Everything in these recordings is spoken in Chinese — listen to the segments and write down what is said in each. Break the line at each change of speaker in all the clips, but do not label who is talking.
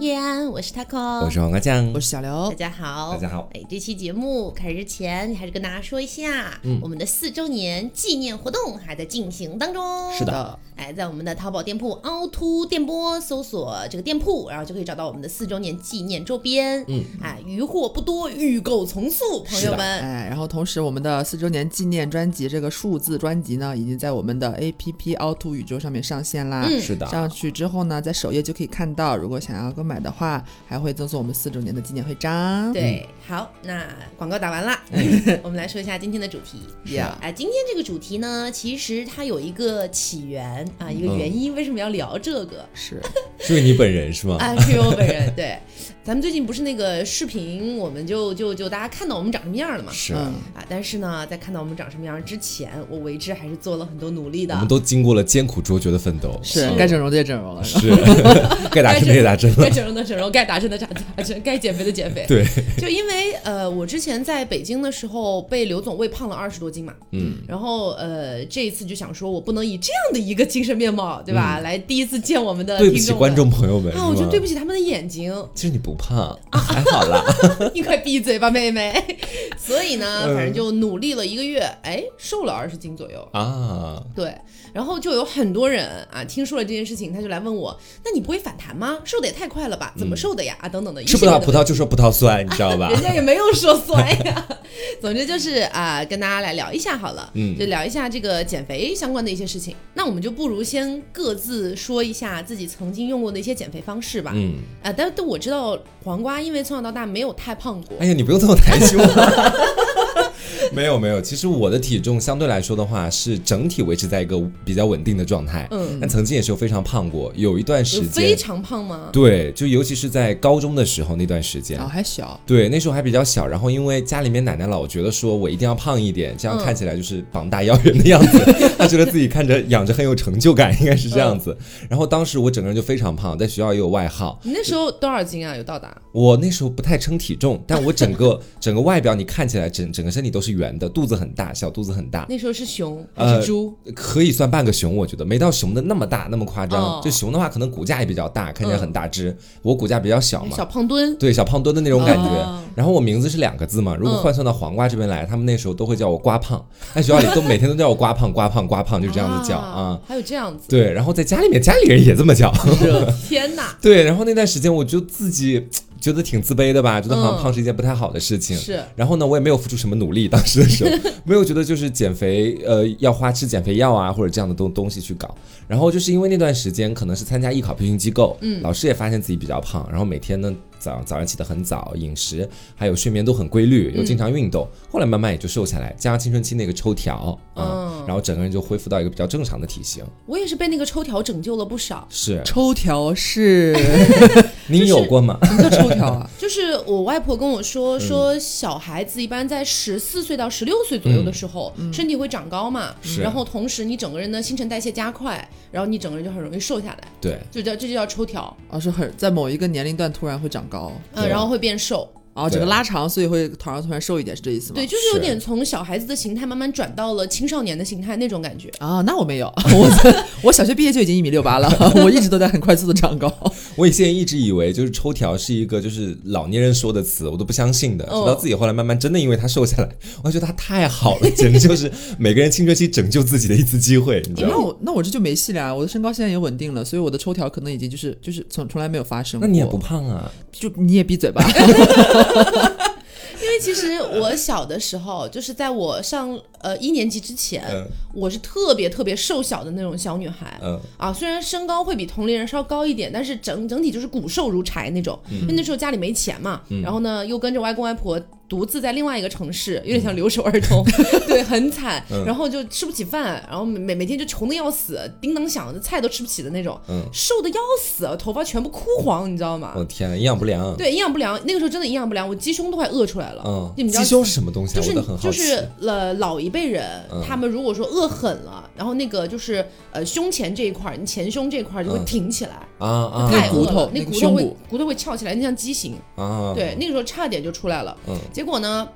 叶安，我是 taco，
我是黄瓜酱，
我是小刘
大。家好，
大家好
哎，这期节目开始之前，还是跟大家说一下，
嗯
我们的四周年纪念活动还在进行当中。
是的，
哎，在我们的淘宝店铺凹凸电波搜索这个店铺，然后就可以找到我们的四周年纪念周边。
嗯，
哎，余货不多，预购从速，朋友们。
哎，然后同时我们的四周年纪念专辑这个数字专辑呢，已经在我们的 APP 凹凸宇宙上面上线啦。
嗯
是的，
上去之后呢，在首页就可以看到，如果想要购买买的话，还会赠送我们四周年的纪念徽章。
对，好，那广告打完了，我们来说一下今天的主题。
，Yeah，
哎，今天这个主题呢，其实它有一个起源啊，一个
嗯
原因，为什么要聊这个？
是
是因为你本人是吗？
啊，是我本人对。咱们最近不是那个视频，我们就就就大家看到我们长什么样了嘛？
是，
嗯
啊，但是呢，在看到我们长什么样之前，我为之还是做了很多努力的
我。们都经过了艰苦卓绝的奋斗，
是，该整容的也整容了。
是，该打针的也打针了，
该整容的整容，该打针的打打针，该减肥的减肥。
对，
就因为呃，我之前在北京的时候被刘总喂胖了二十多斤嘛，
嗯，
然后呃，这一次就想说，我不能以这样的一个精神面貌，对吧，来第一次见我们的
嗯对不起观众朋友们，
啊，我觉得对不
起，
他们的眼睛，
其实你不胖，还好啦，
你快闭嘴吧，妹妹。所以呢，
嗯
反正就努力了一个月，哎，瘦了二十斤左右。
啊，
对，然后就有很多人啊，听说了这件事情，他就来问我，那你不会反弹吗？瘦的也太快了吧？怎么瘦的呀？啊，等等的。
吃
不到
葡萄就说葡萄酸，你知道吧？
人家也没有说酸呀。总之就是啊、跟大家来聊一下好了，
嗯
就聊一下这个减肥相关的一些事情。那我们就不如先各自说一下自己曾经用过的一些减肥方式吧。
嗯，
啊，但但我知道黄瓜因为从小到大没有太胖过，
哎呀，你不用这么抬胸。没有没有，其实我的体重相对来说的话是整体维持在一个比较稳定的状态，
嗯
但曾经也是有非常胖过，有一段时间非，
常胖吗？
对，就尤其是在高中的时候那段时间
哦，，还小，
对，那时候还比较小，然后因为家里面奶奶老觉得说我一定要胖一点，这样
嗯
看起来就是膀大腰圆的样子，她觉得自己看着养着很有成就感，应该是这样子。然后当时我整个人就非常胖，在学校也有外号。
你那时候多少斤啊？有到达？
我那时候不太称体重，但我整个 整个外表你看起来整整个身体都是圆的，肚子很大，小肚子很大，
那时候是熊还
呃
是猪？
可以算半个熊，我觉得没到熊的那么大那么夸张。
哦
就熊的话，可能骨架也比较大，看起来很大只，我骨架比较小嘛，
小胖墩。
对小胖墩的那种感觉。
哦
然后我名字是两个字嘛，如果
嗯
换算到黄瓜这边来，他们那时候都会叫我瓜胖，在学校里都每天都叫我瓜胖、瓜胖、瓜胖，就这样子叫啊。
还有这样子。
对，然后在家里面，家里人也这么叫。
天哪！
对，然后那段时间我就自己觉得挺自卑的吧，觉得好像
嗯
胖是一件不太好的事情。
是
然后呢，我也没有付出什么努力，当时的时候 没有觉得就是减肥，呃，要花吃减肥药啊或者这样的东东西去搞。然后就是因为那段时间可能是参加艺考培训机构，嗯，老师也发现自己比较胖，然后每天呢早早上起得很早，饮食还有睡眠都很规律，又经常运动，后来慢慢也就瘦下来，加上青春期那个抽条啊、
嗯
然后整个人就恢复到一个比较正常的体型。
我也是被那个抽条拯救了不少。
是，
抽条是
你有过吗？
什么叫抽条啊？
就是我外婆跟我
嗯
说，说小孩子一般在十四岁到十六岁左右的时候，身体会长高嘛，然后同时你整个人的新陈代谢加快，然后你整个人就很容易瘦下来，
对，
就叫这就叫抽条，
啊，是很在某一个年龄段突然会长高，
呃，
对。
然后会变瘦，
然后整个拉长，所以会头上突然瘦一点，是这意思吗？
对，就是有点从小孩子的形态慢慢转到了青少年的形态那种感觉。
啊，那我没有，我 我小学毕业就已经一米六八了，我一直都在很快速的长高。
我以前一直以为就是抽条是一个就是老年人说的词，我都不相信的。直
哦
到自己后来慢慢真的因为他瘦下来，我觉得他太好了，简直就是每个人青春期拯救自己的一次机会，你知道吗？
那我那我这就没戏了啊！我的身高现在也稳定了，所以我的抽条可能已经就是就是从从来没有发生过。
那你也不胖啊？
就你也闭嘴吧。
因为其实我小的时候，就是在我上呃一年级之前，
嗯
我是特别特别瘦小的那种小女孩。
嗯，
啊，虽然身高会比同龄人稍高一点，但是整整体就是骨瘦如柴那种。因为那时候家里没钱嘛，然后呢又跟着外公外婆独自在另外一个城市，有点像留守儿童，对，很惨。然后就吃不起饭，然后每每每天就穷的要死，叮当响的菜都吃不起的那种，
嗯
瘦的要死，头发全部枯黄，你知道吗？
我的天啊，营养不良。
对，营养不良，那个时候真的营养不良，我鸡胸都快饿出来了。
嗯，
你们知道
鸡胸是什么东西啊？
就是。就是呃老一辈人，
嗯
他们如果说饿狠了，然后那个就是呃胸前这一块儿，你前胸这一块儿就会
嗯
挺起来，
啊啊
太饿了
那骨头，
那骨头会
骨
骨头会翘起来，那像畸形。
啊！
对，那个时候差点就出来了。
嗯
结果呢，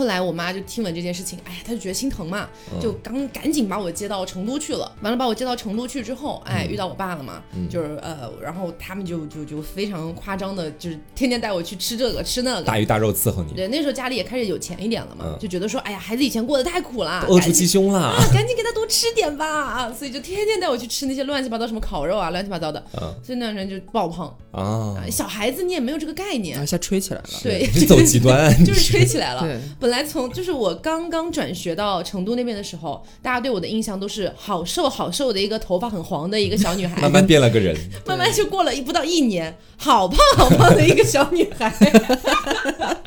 后来我妈就听闻这件事情，哎呀，她就觉得心疼嘛，就刚赶紧把我接到成都去了。完了把我接到成都去之后，哎，遇到我爸了嘛，就是呃，然后他们就就就非常夸张的，就是天天带我去吃这个吃那个。
大鱼大肉伺候你，
对，那时候家里也开始有钱一点了嘛，
嗯
就觉得说，哎呀，孩子以前过得太苦了，
饿出鸡胸了。
啊，赶紧给他多吃点吧啊！所以就天天带我去吃那些乱七八糟什么烤肉啊，乱七八糟的，
嗯
所以那段时间就爆胖
啊
啊。，小孩子你也没有这个概念，
一下吹起来了。
对，
你走极端，
就是吹起来了。
对，
本来从就是我刚刚转学到成都那边的时候，大家对我的印象都是好瘦好瘦的一个头发很黄的一个小女孩，
慢慢变了个人。
慢慢就过了一不到一年，好胖好胖的一个小女孩，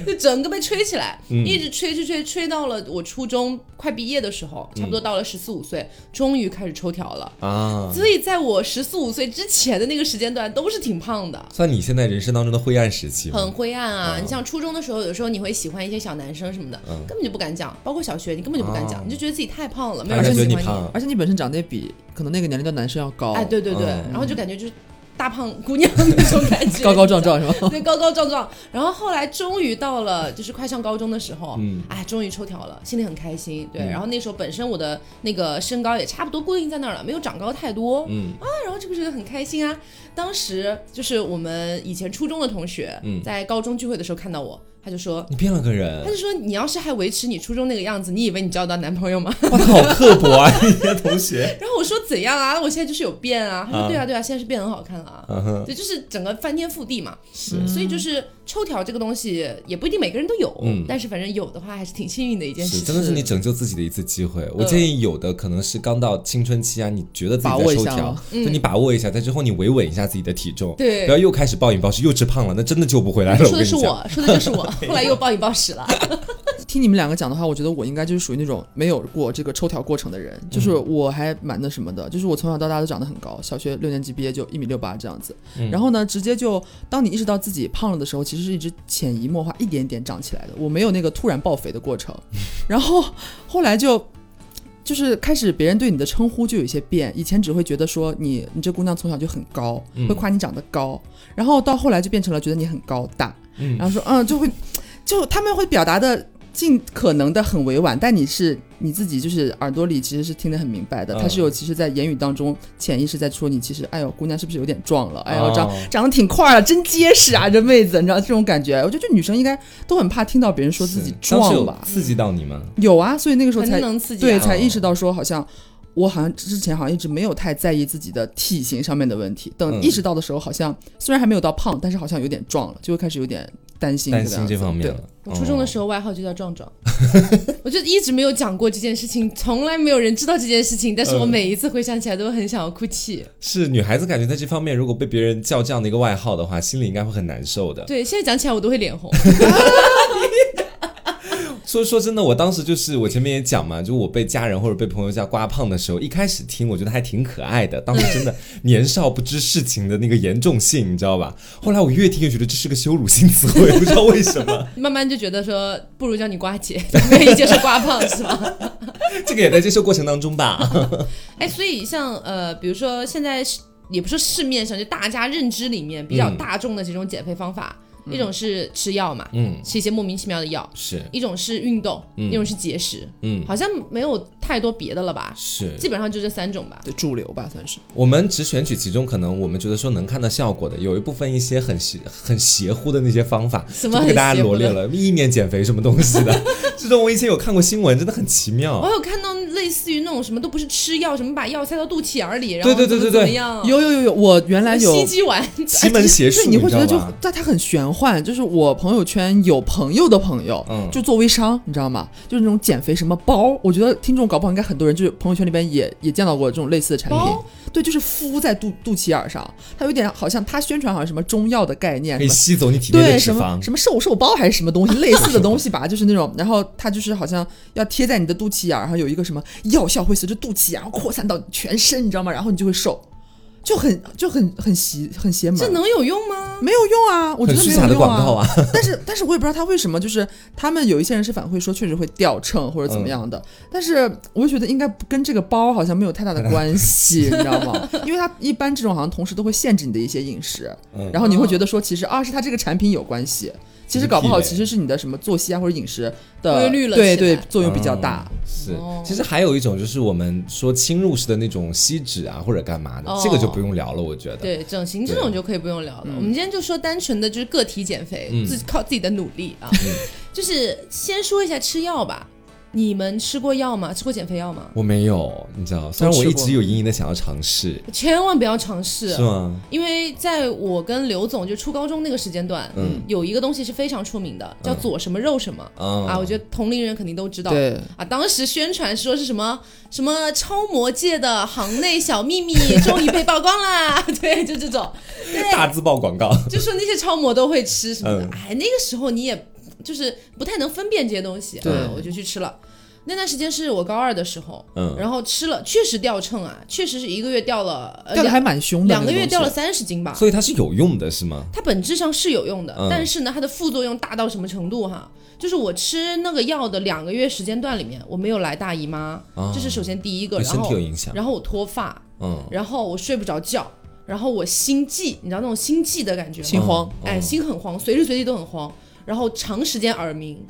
就整个被吹起来，
嗯
一直吹吹吹吹到了我初中快毕业的时候，差不多到了十四五岁，终于开始抽条了。
啊，
所以在我十四五岁之前的那个时间段，都是挺胖的。
算你现在人生当中的灰暗时期
很灰暗啊！
嗯
你像初中的时候，有时候你会喜欢一些小男生什么的，
嗯
根本就不敢讲，包括小学，你根本就不敢讲，
哦
你就觉得自己太胖了，没有人喜欢
你，
而且你本身长得也比可能那个年龄段男生要高，
哎，对对对，
嗯
然后就感觉就是大胖姑娘那种感觉，
高高壮壮是吧？
对，高高壮壮。然后后来终于到了，就是快上高中的时候，
嗯
哎，终于抽条了，心里很开心。对，
嗯
然后那时候本身我的那个身高也差不多固定在那儿了，没有长高太多。
嗯
啊，然后这个觉得很开心啊。当时就是我们以前初中的同学，
嗯
在高中聚会的时候看到我，他就说。
你变了个人他，
就说：“你要是还维持你初中那个样子，你以为你交到男朋友吗
哇，他好刻薄啊，你的同学。？”
然后我说：“怎样啊？我现在就是有变啊。”他说：“
啊
对啊，对啊，现在是变很好看了啊。
嗯，
对，就是整个翻天覆地嘛。
是
所以就是抽条这个东西，也不一定每个人都有，
嗯
但是反正有的话还是挺幸运的一件事，情。
真的是你拯救自己的一次机会。我
嗯
建议有的可能是刚到青春期啊，你觉得自己
把握一下
在抽条，就你把握一下，在之后你维稳一下自己的体重，
对
不要又开始暴饮暴食，又吃胖了，那真的救不回来了。
说的是我，说的就是我，后来又暴饮暴食了。
听你们两个讲的话，我觉得我应该就是属于那种没有过这个抽条过程的人，就是我还蛮那什么的，就是我从小到大都长得很高，小学六年级毕业就一米六八这样子，
嗯
然后呢，直接就当你意识到自己胖了的时候，其实是一直潜移默化一点点长起来的，我没有那个突然爆肥的过程，然后后来就。就是开始别人对你的称呼就有一些变，以前只会觉得说你你这姑娘从小就很高，
嗯。
会夸你长得高，然后到后来就变成了觉得你很高大，
嗯。
然后说嗯就会就他们会表达的尽可能的很委婉，但你是你自己就是耳朵里其实是听得很明白的，
嗯
他是有其实在言语当中潜意识在说你其实哎呦姑娘是不是有点壮了，哎呦长、
哦
长得挺块儿啊，真结实啊这妹子，你知道这种感觉，我觉得这女生应该都很怕听到别人说自己壮吧，
刺激到你们？
有啊，所以那个时候才
能刺激、
对，
啊。
才意识到说好像。我好像之前好像一直没有太在意自己的体型上面的问题，等
嗯
意识到的时候，好像虽然还没有到胖，但是好像有点壮了，就会开始有点担心
担心这方面了。
我初中的时候外号就叫壮壮，我就一直没有讲过这件事情，从来没有人知道这件事情，但是我
嗯
每一次回想起来都很想要哭泣。
是女孩子感觉在这方面，如果被别人叫这样的一个外号的话，心里应该会很难受的。
对，现在讲起来我都会脸红。
说说真的，我当时就是我前面也讲嘛，就我被家人或者被朋友叫瓜胖的时候，一开始听我觉得还挺可爱的，当时真的 年少不知事情的那个严重性，你知道吧？后来我越听越觉得这是个羞辱性词汇，不知道为什么，
慢慢就觉得说，不如叫你瓜姐，愿意接受瓜胖是吗？
这个也在接受过程当中吧。
哎，所以像呃，比如说现在是也不是市面上就大家认知里面比较
嗯
大众的这种减肥方法，一种是吃药嘛，
嗯，
吃一些莫名其妙的药；
是，
一种是运动，
嗯
一种是节食，
嗯，
好像没有太多别的了吧？
是。
基本上就这三种吧。
对主流吧，算是。
我们只选取其中可能我们觉得说能看到效果的，有一部分一些很邪很邪乎的那些方法，
什么
给大家罗列了，意面减肥什么东西的，这种我以前有看过新闻，真的很奇妙
我。有看到类似于那种什么都不是吃药，什么把药塞到肚脐眼儿里，然后怎么
对对对对
怎么样，
有有有有，我原来有
吸鸡丸，
奇门 邪术，
对，你会觉得就但它很玄幻。就是我朋友圈有朋友的朋友，
嗯
就做微商，你知道吗？就是那种减肥什么包，我觉得听众搞不好应该很多人就是朋友圈里边也也见到过这种类似的产品
包。
对，就是敷在肚肚脐眼儿上，它有点好像它宣传好像什么中药的概念，
可以吸走你体内的脂
对什么
肪。
什么瘦瘦包还是什么东西 类似的东西吧，就是那种，然后它就是好像要贴在你的肚脐眼儿，然后有一个什么药效会随着肚脐眼儿扩散到全身，你知道吗？然后你就会瘦。就很就很很邪很邪门。
这能有用吗？
没有用啊，我觉得没有用
假的广告
啊。
啊，
但是但是我也不知道他为什么，就是他们有一些人是反馈说确实会掉秤或者怎么样的，但是我就觉得应该跟这个包好像没有太大的关系，你知道吗？因为它一般这种好像同时都会限制你的一些饮食，
嗯
然后你会觉得说其实啊是它这个产品有关系。其实搞不好，其实是你的什么作息啊或者饮食的
规律了
对对作用比较大。
嗯是
哦，
其实还有一种就是我们说侵入式的那种吸脂啊，或者干嘛的，
哦
这个就不用聊了，我觉得。
对，整形这种就可以不用聊了。我们今天就说单纯的就是个体减肥，
嗯
自己靠自己的努力啊。就是先说一下吃药吧。你们吃过药吗？吃过减肥药吗？
我没有，你知道，虽然我一直有隐隐的想要尝试，
千万不要尝试，
是吗？
因为在我跟刘总就初高中那个时间段，
嗯
有一个东西是非常出名的，叫左什么肉什么。
嗯
啊，我觉得同龄人肯定都知道。
对，
啊，当时宣传说是什么什么超模界的行内小秘密 终于被曝光啦，对，就这种，对
大字报广告，
就说那些超模都会吃什么的。
嗯
哎，那个时候你也就是不太能分辨这些东西，
对
啊我就去吃了。那段时间是我高二的时候，
嗯
然后吃了，确实掉秤啊，确实是一个月掉了，呃、
掉的还蛮凶的，
两个月掉了三十斤吧。
所以它是有用的，是吗？
它本质上是有用的，
嗯
但是呢，它的副作用大到什么程度哈？就是我吃那个药的两个月时间段里面，我没有来大姨妈，
啊
这是首先第一个，然后
体有影响。
然后我脱发，
嗯，
然后我睡不着觉，然后我心悸，你知道那种心悸的感觉吗？
心慌。
哎，心很慌，随时随地都很慌，然后长时间耳鸣，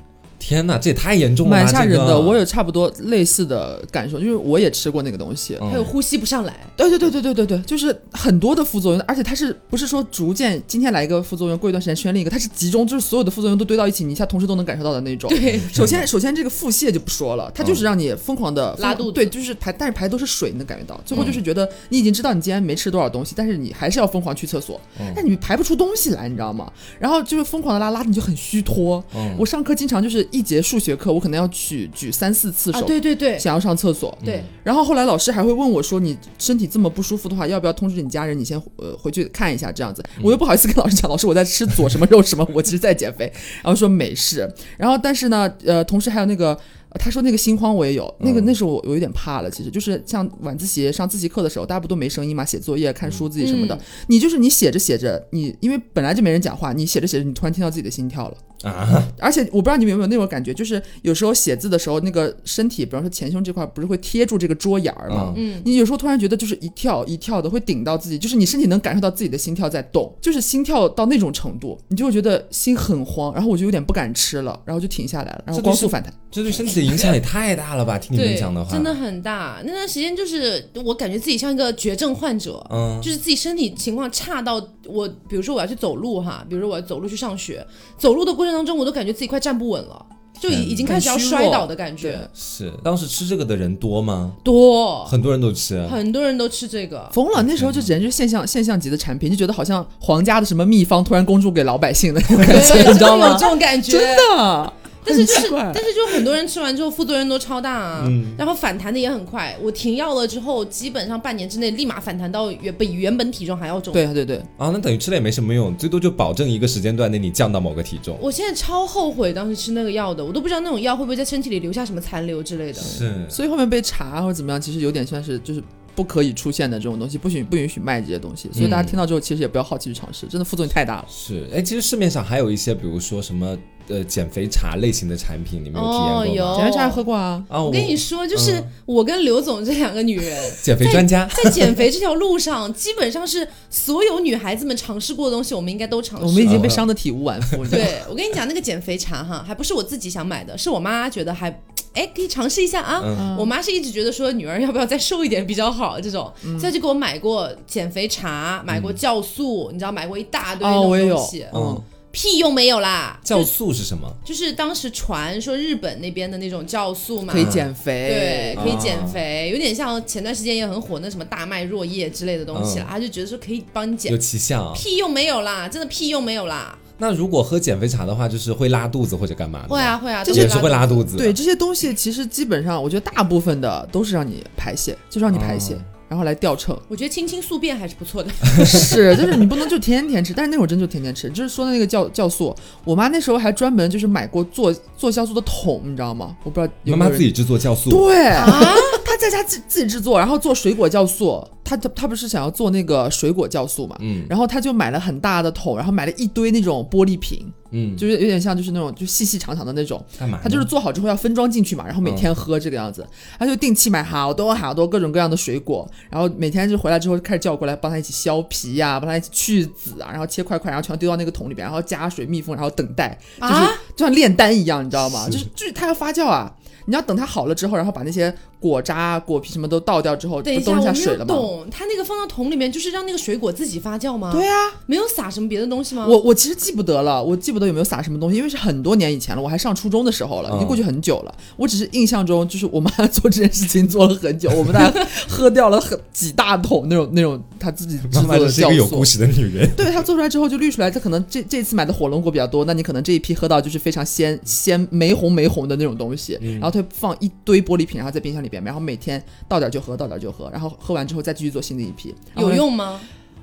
天哪，这也太严重了，
蛮吓人的，
这个
我有差不多类似的感受，就是我也吃过那个东西。
嗯
还有呼吸不上来。
对对对对对对对，就是很多的副作用，而且它是不是说逐渐今天来一个副作用，过一段时间宣另一个，它是集中，就是所有的副作用都堆到一起，你一下同时都能感受到的那种。
对，
首先首先这个腹泻就不说了，它就是让你疯狂的
拉肚子
对，就是排，但是排都是水，你能感觉到，最后就是觉得你已经知道你今天没吃多少东西，但是你还是要疯狂去厕所，但你排不出东西来，你知道吗？然后就是疯狂的拉，拉你就很虚脱。
嗯
我上课经常就是一节数学课，我可能要举举三四次
啊，
手，
对对对
想要上厕所。
对，
然后后来老师还会问我说：“你身体这么不舒服的话，要不要通知你家人？你先呃回去看一下这样子。”我又不好意思跟老师讲，老师我在吃左什么肉什么，我其实在减肥。然后说没事。然后但是呢，呃，同时还有那个。呃他说那个心慌我也有，那个那时候我我有点怕了，其实就是像晚自习上自习课的时候，大家不都没声音嘛，写作业、看书自己什么的，
嗯
你就是你写着写着，你因为本来就没人讲话，你写着写着，你突然听到自己的心跳了。
啊，
而且我不知道你们有没有那种感觉，就是有时候写字的时候，那个身体，比方说前胸这块，不是会贴住这个桌沿儿吗？
嗯，
你有时候突然觉得就是一跳一跳的会顶到自己，就是你身体能感受到自己的心跳在动，就是心跳到那种程度，你就会觉得心很慌，然后我就有点不敢吃了，然后就停下来了，然后光速反弹。
这对身体的影响也太大了吧？听你们讲的，话，
真的很大。那段时间就是我感觉自己像一个绝症患者，
嗯，
就是自己身体情况差到我，比如说我要去走路哈，比如说我要走路去上学，走路的过程当中，我都感觉自己快站不稳了，就已已经开始要摔倒的感觉。
是当时吃这个的人多吗？
多，
很多人都吃，
很多人都吃这个。
疯了，那时候就简直就是现象现象级的产品，就觉得好像皇家的什么秘方突然公诸给老百姓的那种感
对，
觉，你知道吗
这？种感觉，
真的，
但是就是但是就很多人吃完之后副作用都超大啊，
嗯
然后反弹的也很快。我停药了之后，基本上半年之内立马反弹到原比原本体重还要重。
对对对，
啊，那等于吃了也没什么用，最多就保证一个时间段内你降到某个体重。
我现在超后悔当时吃那个药的，我都不知道那种药会不会在身体里留下什么残留之类的。
是，
所以后面被查或者怎么样，其实有点算是就是不可以出现的这种东西，不许不允许卖这些东西。所以大家听到之后，其实也不要好奇去尝试，真的副作用太大了。
是，哎，其实市面上还有一些，比如说什么呃减肥茶类型的产品，你们有体验过吗？
哦有。
减肥茶喝过啊，
啊，
我跟你说，就是我跟刘总这两个女人，
减肥专家，
在减肥这条路上，基本上是所有女孩子们尝试过的东西，我们应该都尝试。
我们已经被伤得体无完肤。
对我跟你讲，那个减肥茶哈，还不是我自己想买的，是我妈觉得还，哎，可以尝试一下啊。
嗯。
我妈是一直觉得说女儿要不要再瘦一点比较好，这种，
嗯。
所以就给我买过减肥茶，买过酵素，你知道买过一大堆那
哦，我也有
种东西，，
嗯，
屁用没有啦。
酵素是什么？
就是当时传说日本那边的那种酵素嘛，
可以减肥，
对，可以
啊
减肥，有点像前段时间也很火那什么大麦若叶之类的东西啦，
嗯
他就觉得说可以帮你减
有，奇效。
屁用没有啦，真的屁用没有啦。
那如果喝减肥茶的话，就是会拉肚子或者干嘛的？
会啊，会啊，
也是会拉
肚
肚子。
对，这些东西其实基本上，我觉得大部分的都是让你排泄，就是让你排泄，
哦
然后来掉秤。
我觉得清清宿便还是不错的。
是，就是你不能就天天吃，但是那会儿真就天天吃。就是说的那个酵酵素，我妈那时候还专门就是买过做做酵素的桶，你知道吗？我不知道有有
妈妈自己制作酵素，
对，他在家自自己制作，然后做水果酵素。他他他不是想要做那个水果酵素嘛？
嗯
然后他就买了很大的桶，然后买了一堆那种玻璃瓶，
嗯，
就是有点像就是那种就细细长长的那种。
干嘛？
他就是做好之后要分装进去嘛，然后每天喝这个样子，他就定期买好多好多各种各样的水果，然后每天就回来之后开始叫我过来帮他一起削皮呀、帮他一起去籽啊，然后切块块，然后全丢到那个桶里边，然后加水密封，然后等待，就是
啊
就像炼丹一样，你知道吗？
是
就是就是它要发酵啊，你要等它好了之后，然后把那些果渣、果皮什么都倒掉之后，
等一下，
不都
我没有
剩下水了吗？
懂，它那个放到桶里面，就是让那个水果自己发酵吗？
对，啊，
没有撒什么别的东西吗？
我我其实记不得了，我记不得有没有撒什么东西，因为是很多年以前了，我还上初中的时候了，已经过去很久了。我只是印象中，就是我妈做这件事情做了很久，我们大家喝掉了很几大桶那种那种她自己制作的
妈真是一个有
酵素
故。事的女人。
对她做出来之后就滤出来，她可能这这次买的火龙果比较多，那你可能这一批喝到就是非常鲜鲜玫红玫红的那种东西，然后她会放一堆玻璃瓶，然后在冰箱里边，然后每天倒点就喝，倒点就喝，然后喝完之后再继续做新的一批。
有用吗？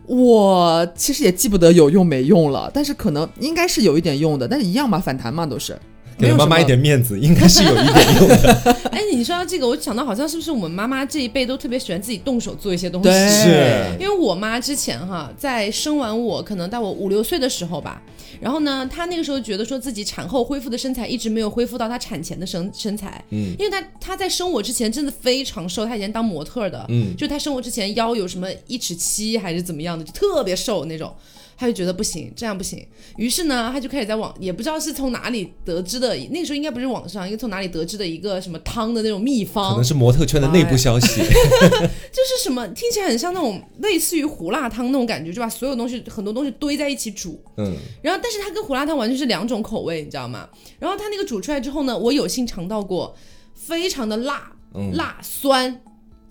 我其实也记不得有用没用了，但是可能应该是有一点用的，但是一样嘛，反弹嘛都是。
给妈妈一点面子，应该是有一点用的。
哎，你说到这个，我想到好像是不是我们妈妈这一辈都特别喜欢自己动手做一些东西？
对，
是
因为我妈之前哈，在生完我，可能到我五六岁的时候吧，然后呢，她那个时候觉得说自己产后恢复的身材一直没有恢复到她产前的身身材，
嗯。
因为她她在生我之前真的非常瘦，她以前当模特的，
嗯。
就她生我之前腰有什么一尺七还是怎么样的，就特别瘦那种。她就觉得不行，这样不行，于是呢，他就开始在网，也不知道是从哪里得知的，那个时候应该不是网上，应该从哪里得知的一个什么汤的那种秘方可
能，是模特圈的内部消息。
就是什么听起来很像那种类似于胡辣汤那种感觉，就把所有东西很多东西堆在一起煮，
嗯，
然后但是它跟胡辣汤完全是两种口味，你知道吗？然后它那个煮出来之后呢，我有幸尝到过，非常的辣、
嗯
辣酸，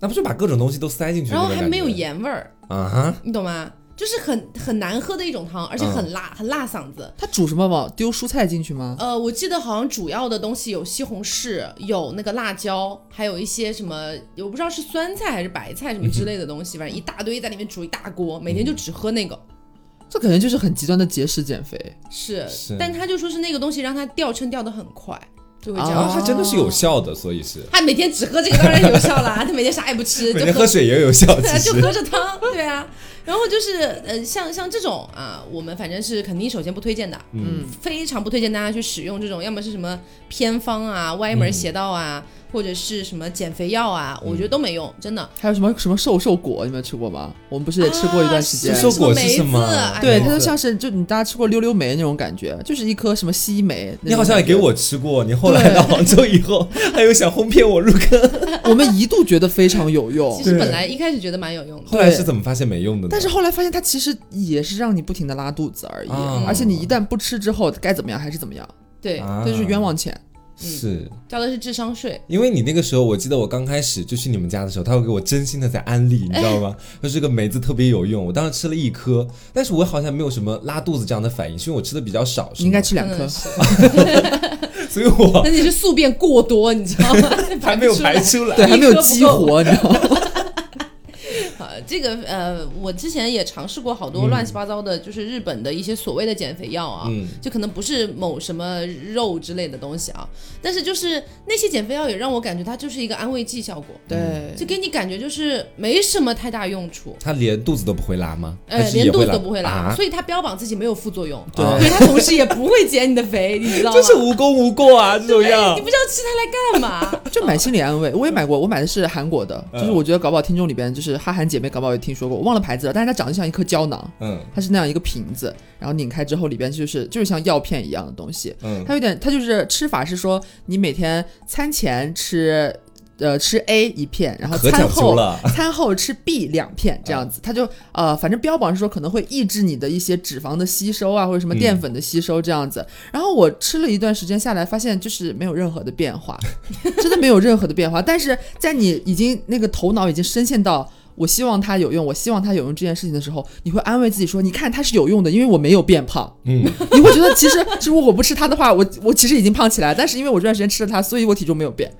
那不就把各种东西都塞进去，
然后还没有盐味儿，
啊哈？
你懂吗？就是很很难喝的一种汤，而且很辣，很辣嗓子。
他煮什么嘛？丢蔬菜进去吗？
呃，我记得好像主要的东西有西红柿，有那个辣椒，还有一些什么，我不知道是酸菜还是白菜什么之类的东西，反正一大堆在里面煮一大锅，每天就只喝那个。
这可能就是很极端的节食减肥。
是，
是
但他就说是那个东西让他掉秤掉的很快，就会这
啊
样。
然后它真的是有效的，所以是
他每天只喝这个当然有效啦，他每天啥也不吃，就
每天喝水也有效，
对啊，就喝着汤，对啊。然后就是呃，像像这种啊，我们反正是肯定首先不推荐的，
嗯，
非常不推荐大家去使用这种，要么是什么偏方啊、歪门邪道啊，或者是什么减肥药啊，我觉得都没用，真的。
还有什么什么瘦瘦果，你们吃过吗？我们不是也吃过一段时间。
瘦
瘦果是
梅
什么
对，它就像是就你大家吃过溜溜梅那种感觉，就是一颗什么西梅。
你好像也给，我吃过，你后来到杭州以后，还有想哄骗我入坑，
我们一度觉得非常有用
其，实本来一开始觉得蛮有用的，
后来是怎么发现没用的呢？
但是后来发现它其实也是让你不停的拉肚子而已，
啊
而且你一旦不吃之后，该怎么样还是怎么样，
对，
啊
这就是冤枉钱。
是
交的是智商税。
因为你那个时候，我记得我刚开始就去你们家的时候，他会给我真心的在安利，你知道吗？说这个梅子特别有用，我当时吃了一颗，但是我好像没有什么拉肚子这样的反应，是因为我吃的比较少，
应该，吃两颗
所以我
那你是宿便过多，你知道吗？
还没有排出来。
对，还没有激活，你知道吗？
呃，这个呃，我之前也尝试过好多乱七八糟的，就是日本的一些所谓的减肥药啊，
嗯
就可能不是某什么肉之类的东西啊，但是就是那些减肥药也让我感觉它就是一个安慰剂效果，
对，
就给你感觉就是没什么太大用处。
它连肚子都不会拉吗？
呃，连肚子都不会拉，
啊
所以它标榜自己没有副作用，
对
所以它同时也不会减你的肥，你知道吗？
就是无功无过啊，这种
哎
药
你不知道吃它来干嘛？
就买心理安慰。我也买过，我买的是韩国的，
嗯
就是我觉得搞不好听众里边就是哈韩姐妹搞不好也听说过，我忘了牌子了，但是它长得像一颗胶囊，
嗯
它是那样一个瓶子，然后拧开之后里边就是就是像药片一样的东西。
嗯
它有点，它就是吃法是说你每天餐前吃。呃，吃 A 一片，然后餐后餐后吃 B 两片，这样子，它就呃，反正标榜是说可能会抑制你的一些脂肪的吸收啊，或者什么淀粉的吸收这样子。然后我吃了一段时间下来，发现就是没有任何的变化，真的没有任何的变化。但是在你已经那个头脑已经深陷到我希望它有用，我希望它有用这件事情的时候，你会安慰自己说，你看它是有用的，因为我没有变胖。
嗯，
你会觉得其实 如果我不吃它的话，我我其实已经胖起来，但是因为我这段时间吃了它，所以我体重没有变。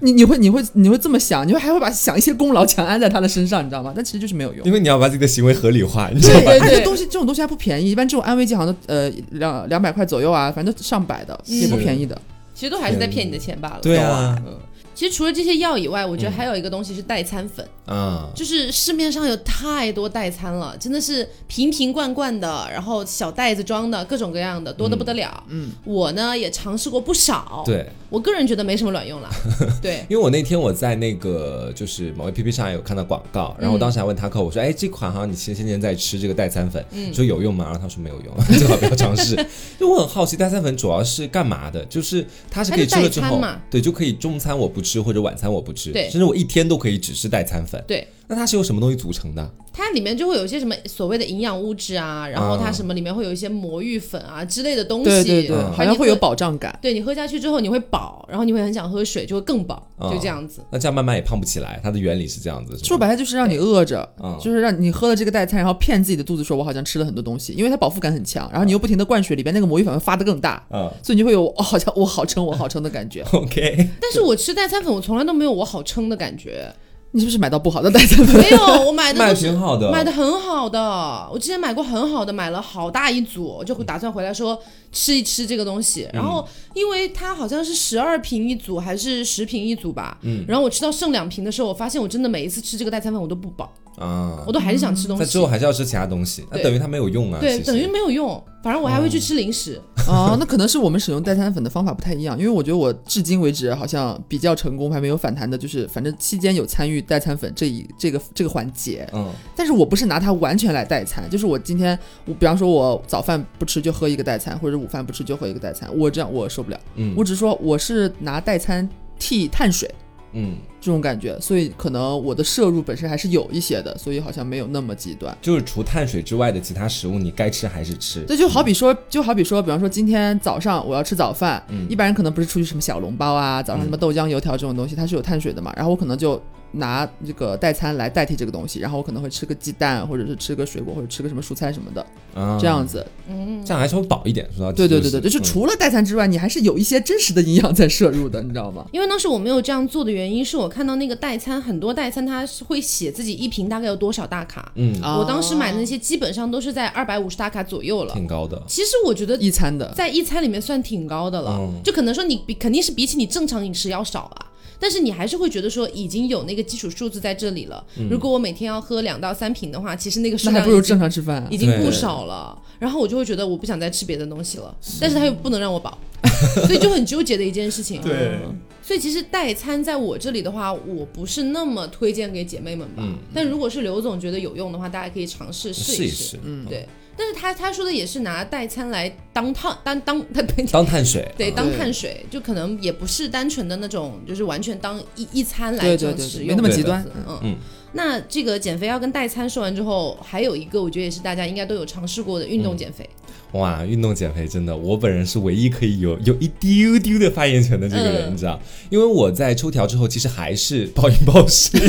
你你会你会你会这么想，你会还会把想一些功劳强安在他的身上，你知道吗？但其实就是没有用
因。为你要把自己的行为合理化，你知道吧？
对对对
而且东西这种东西还不便宜，一般这种安慰剂好像都呃两两百块左右啊，反正都上百的，也不便宜的。
其实都还是在骗你的钱罢了。
对啊，
嗯，其实除了这些药以外，我觉得还有一个东西是代餐粉，
啊，
就是市面上有太多代餐了，真的是瓶瓶罐罐的，然后小袋子装的，各种各样的，多的不得了。嗯，我呢也尝试过不少，
对，
我个人觉得没什么卵用了。对，
因为我那天我在那个就是某 A P P 上有看到广告，然后我当时还问他客我说，哎，这款好像你前些年在吃这个代餐粉，
嗯
说有用吗？然后他说没有用，最好不要尝试。就我很好奇，代餐粉主要是干嘛的？就是它是可以吃了之后对，就可以中餐我不吃或者晚餐我不吃，
对
甚至我一天都可以只吃代餐粉。
对，
那它是由什么东西组成的？
它里面就会有一些什么所谓的营养物质啊，然后它
啊
什么里面会有一些魔芋粉啊之类的东西，
对对对，
嗯
好像会有。保障感。
对你喝下去之后你会饱，然后你会很想喝水，就会更饱，
啊
就这样子。
那这样慢慢也胖不起来，它的原理是这样子，
说白了就是让你饿着
嗯，
就是让你喝了这个代餐，然后骗自己的肚子说我好像吃了很多东西，因为它饱腹感很强，然后你又不停的灌水，里边那个魔芋粉会发得更大，
嗯
所以你就会有哦好像我好撑我好撑的感觉。
OK，
但是我吃代餐粉，我从来都没有我好撑的感觉，
你是不是买到不好的代餐粉？
没有，我买的都是
挺好的，
买的很好的，我之前买过很好的，买了好大一组，就会打算回来说吃一吃这个东西。然后因为它好像是十二瓶一组还是十瓶一组吧，嗯，然后我吃到剩两瓶的时候，我发现我真的每一次吃这个代餐粉我都不饱，
啊
我。都还是想吃东西
在之后。还是要吃其他东西，那等于它没有用啊。
对，等于没有用，反正我还会去吃零食。
哦，那可能是我们使用代餐粉的方法不太一样，因为我觉得我至今为止好像比较成功，还没有反弹的，就是反正期间有参与代餐粉这一这个这个环节，
嗯
但是我不是拿它完全来代餐，就是我今天我比方说我早饭不吃就喝一个代餐，或者午饭不吃就喝一个代餐，我这样我受不了，
嗯
我只是说我是拿代餐替碳水。
嗯，
这种感觉，所以可能我的摄入本身还是有一些的，所以好像没有那么极端。
就是除碳水之外的其他食物，你该吃还是吃。
这就好比说，就好比说，比方说今天早上我要吃早饭，
嗯
一般人可能不是出去什么小笼包啊，早上什么豆浆油条这种东西，它是有碳水的嘛，然后我可能就拿这个代餐来代替这个东西，然后我可能会吃个鸡蛋，或者是吃个水果，或者吃个什么蔬菜什么的，
啊，
这样子。
嗯，
这样还稍微饱一点，是吧
对对对对，就除了代餐之外，你还是有一些真实的营养在摄入的，你知道吗？
因为当时我没有这样做的原因，是我看到那个代餐，很多代餐它是会写自己一瓶大概有多少大卡。
嗯，
我当时买的那些基本上都是在二百五十大卡左右了。
挺高的。
其实我觉得
一餐的，
在一餐里面算挺高的了，
嗯
就可能说你比肯定是比起你正常饮食要少啊，但是你还是会觉得说已经有那个基础数字在这里了。如果我每天要喝两到三瓶的话，其实那个数
那还不如
量已经
正常吃饭啊。
已经不少了。然后我就会觉得我不想再吃别的东西了，但是它又不能让我饱，所以就很纠结的一件事情。
对
嗯所以其实代餐在我这里的话，我不是那么推荐给姐妹们吧。
嗯
但如果是刘总觉得有用的话，大家可以尝试试试。
试一试，
嗯，
对，但是他他说的也是拿代餐来当碳当当 他
当碳水。
对，
嗯
当碳水，就可能也不是单纯的那种，就是完全当一一餐来
对
这样使用，
没那么
极
端
嗯
嗯
那这个减肥药跟代餐说完之后，还有一个我觉得也是大家应该都有尝试过的运动减肥。
哇，运动减肥真的，我本人是唯一可以有 有一丢丢的发言权的这个人，
嗯
你知道？因为我在抽条之后，其实还是暴饮暴食。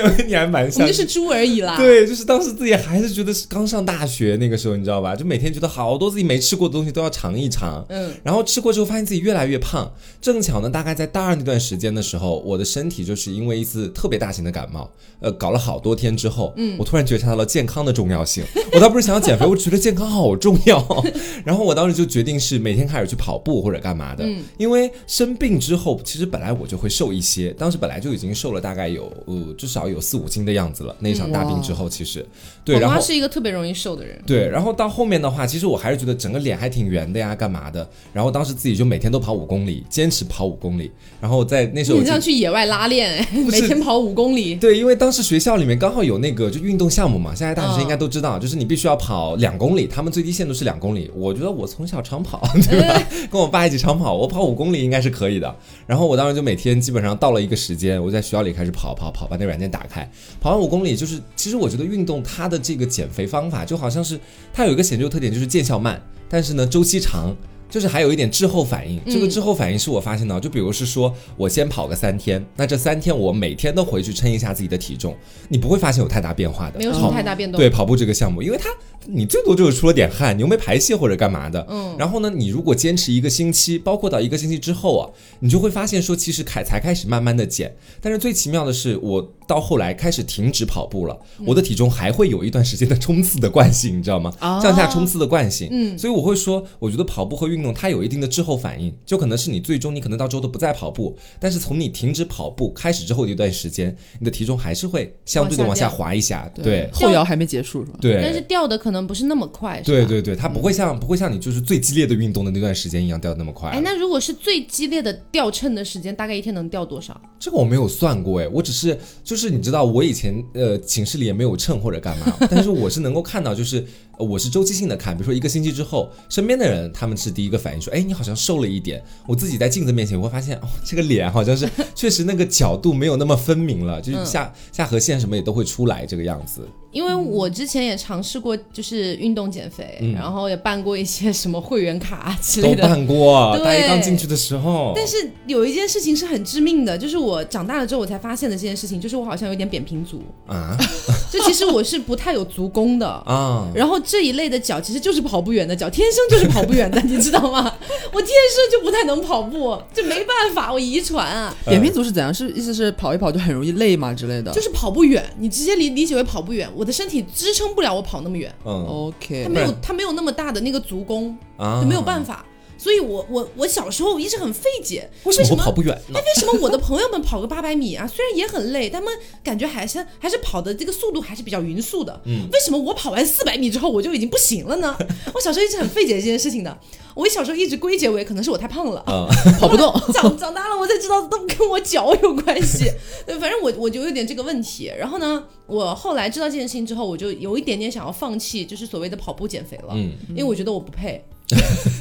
你还蛮像
我就。是猪而已啦。
对，就是当时自己还是觉得是刚上大学那个时候，你知道吧？就每天觉得好多自己没吃过的东西都要尝一尝。
嗯，
然后吃过之后，发现自己越来越胖。正巧呢，大概在大二那段时间的时候，我的身体就是因为一次特别大型的感冒，呃，搞了好多天之后，嗯，我突然觉察到了健康的重要性。我倒不是想要减肥，我觉得健康好重要。然后我当时就决定是每天开始去跑步或者干嘛的。
嗯
因为生病之后，其实本来我就会瘦一些，当时本来就已经瘦了大概有呃至少有四五斤的样子了。那一场大病之后，其实对，然后
是一个特别容易瘦的人。
对，然后到后面的话，其实我还是觉得整个脸还挺圆的呀，干嘛的？然后当时自己就每天都跑五公里，坚持跑五公里。然后在那时候
你像去野外拉练 每天跑五公里。
对，因为当时学校里面刚好有那个就运动项目嘛，现在大学生应该都知道，就是你必须要跑两公里，他们最低限度是两公里。我觉得我从小长跑，对吧？跟我爸一起长跑，我跑五公里应该是可以的。然后我当时就每天基本上到了一个时间，我在学校里开始跑跑跑，把那软件打开，跑完五公里，就是其实我觉得运动它的这个减肥方法就好像是它有一个显著特点，就是见效慢，但是呢周期长。就是还有一点滞后反应，这个
嗯
滞后反应是我发现的，就比如是说我先跑个三天，那这三天我每天都回去称一下自己的体重，你不会发现有太大变化的，
没有什么太大变动。
对跑步这个项目，因为它你最多就是出了点汗，你又没排泄或者干嘛的。
嗯，
然后呢，你如果坚持一个星期，包括到一个星期之后啊，你就会发现说，其实开才开始慢慢的减。但是最奇妙的是，我到后来开始停止跑步了，我的体重还会有一段时间的冲刺的惯性，你知道吗？
哦
向下冲刺的惯性。
嗯
所以我会说，我觉得跑步和运运动它有一定的滞后反应，就可能是你最终你可能到之后都不再跑步，但是从你停止跑步开始之后的一段时间，你的体重还是会相对的往下滑一下，对
后摇还没结束是吧？
对。
但是掉的可能不是那么快，
对对对，它不会像、不会像你就是最激烈的运动的那段时间一样掉的那么快。
哎，那如果是最激烈的掉秤的时间，大概一天能掉多少？
这个我没有算过哎，我只是就是你知道，我以前呃寝室里也没有秤或者干嘛，但是我是能够看到，就是呃我是周期性的看，比如说一个星期之后，身边的人他们是第一个反应说，哎，你好像瘦了一点。我自己在镜子面前我会发现，哦，这个脸好像是 确实那个角度没有那么分明了，就是下、下颌线什么也都会出来这个样子。
因为我之前也尝试过，就是运动减肥，然后也办过一些什么会员卡啊之
都
类的。
都办过，
对
大一刚进去的时候。
但是有一件事情是很致命的，就是我长大了之后我才发现的这件事情，就是我好像有点扁平足，
啊
就其实我是不太有足弓的。
啊，
然后这一类的脚其实就是跑不远的脚，天生就是跑不远的，你知道吗？我天生就不太能跑步，这没办法，我遗传啊，
扁平足是怎样？是意思是跑一跑就很容易累吗之类的？
就是跑不远。你直接理理解为跑不远，我的身体支撑不了我跑那么远，
嗯
OK，
它没有它没有那么大的那个足弓，
啊
就没有办法。所以我我我小时候一直很费解，
为什么我跑不远呢
哎，？为什么我的朋友们跑个八百米啊，虽然也很累，他们感觉还是还是跑的这个速度还是比较匀速的。嗯，为什么我跑完四百米之后我就已经不行了呢？我小时候一直很费解这件事情的。我小时候一直归结为可能是我太胖了，
嗯
跑不动。
长长大了我才知道都跟我脚有关系。对，反正我我就有点这个问题。然后呢，我后来知道这件事情之后，我就有一点点想要放弃，就是所谓的跑步减肥了，
嗯
因为我觉得我不配。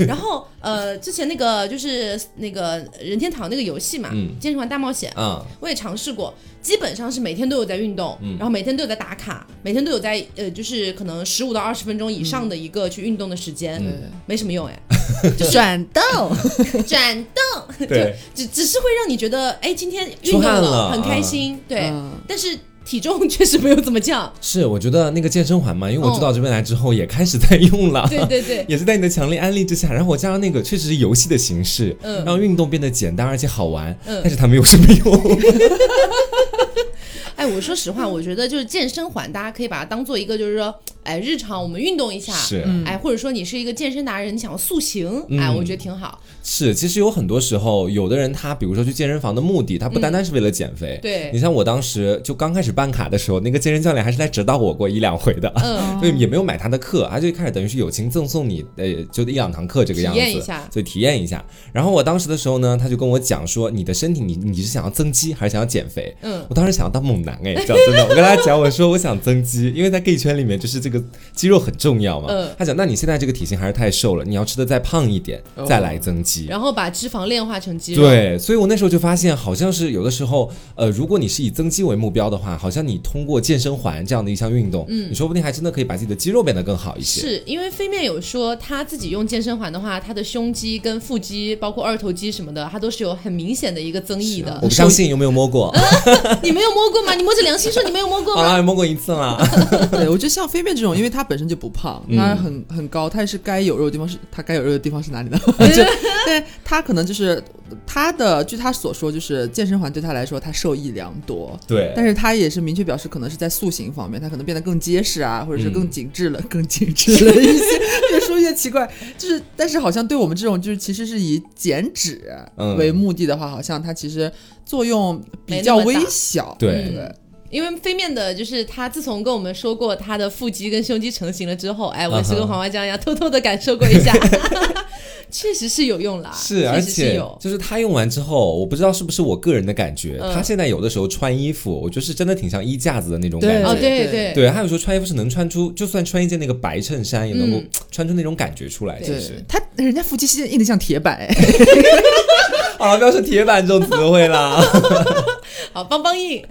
然后呃，之前那个就是那个任天堂那个游戏嘛，
嗯。
健身环大冒险》
啊，
我也尝试过，基本上是每天都有在运动，
嗯。
然后每天都有在打卡，每天都有在呃，就是可能十五到二十分钟以上的一个去运动的时间，
嗯。
没什么用哎，
转动，
转动，
对，
只只是会让你觉得，哎，今天运
出
动
汗了
很开心，对，
嗯。
但是体重确实没有怎么降，
是我觉得那个健身环嘛，因为我知道这边来之后也开始在用了，
哦对对对。
也是在你的强烈安利之下，然后我加上那个确实是游戏的形式，
嗯
让运动变得简单而且好玩，
嗯
但是它没有什么用。
哎，我说实话，我觉得就是健身环，大家可以把它当做一个，就是说，哎，日常我们运动一下，
是
哎，或者说你是一个健身达人，你想要塑形，
嗯
哎，我觉得挺好。
是，其实有很多时候，有的人他比如说去健身房的目的，他不单单是为了减肥。
对
你像我当时就刚开始办卡的时候，那个健身教练还是来指导我过一两回的，
嗯
所以也没有买他的课，他就一开始等于是友情赠送你，呃，就一两堂课这个样子，
体验一下
所以体验一下。然后我当时的时候呢，他就跟我讲说，你的身体你你是想要增肌还是想要减肥？
嗯
我当时想要当猛男哎，讲真的，我跟他讲，我说我想增肌，因为在 gay 圈里面就是这个肌肉很重要嘛。
嗯
他讲，那你现在这个体型还是太瘦了，你要吃的再胖一点，
哦
再来增肌。
然后把脂肪炼化成肌肉。
对，所以我那时候就发现，好像是有的时候，呃，如果你是以增肌为目标的话，好像你通过健身环这样的一项运动，嗯，你说不定还真的可以把自己的肌肉变得更好一些。
是因为飞面有说他自己用健身环的话，他的胸肌跟腹肌，包括二头肌什么的，他都是有很明显的一个增益的
我。不相信，有没有摸过？
你没有摸过吗？你摸着良心说你没有摸过吗？
啊，摸过一次啦。
对我觉得像飞面这种，因为他本身就不胖，他很很高，他也是该有肉的地方是他该有肉的地方是哪里呢？就但他可能就是他的，据他所说，就是健身环对他来说，他受益良多。
对，
但是他也是明确表示，可能是在塑形方面，他可能变得更结实啊，或者是更紧致了，更紧致了一些。越说越奇怪，就是，但是好像对我们这种就是其实是以减脂
嗯
为目的的话，好像它其实作用比较微小。
对
对，
因为飞面的，就是他自从跟我们说过他的腹肌跟胸肌成型了之后，哎，我也是跟黄花酱一样，偷偷的感受过一下，确实是有用啦，
是，而且
有。
就是他用完之后，我不知道是不是我个人的感觉，
嗯
他现在有的时候穿衣服，我觉得是真的挺像衣架子的那种感觉。
哦，对
对
对
对，他有时候穿衣服是能穿出，就算穿一件那个白衬衫，也能够
嗯
穿出那种感觉出来。其
对
实，
他人家腹肌现在硬的像铁板，哎，
好 了，不要说铁板这种词汇啦。
好邦邦硬，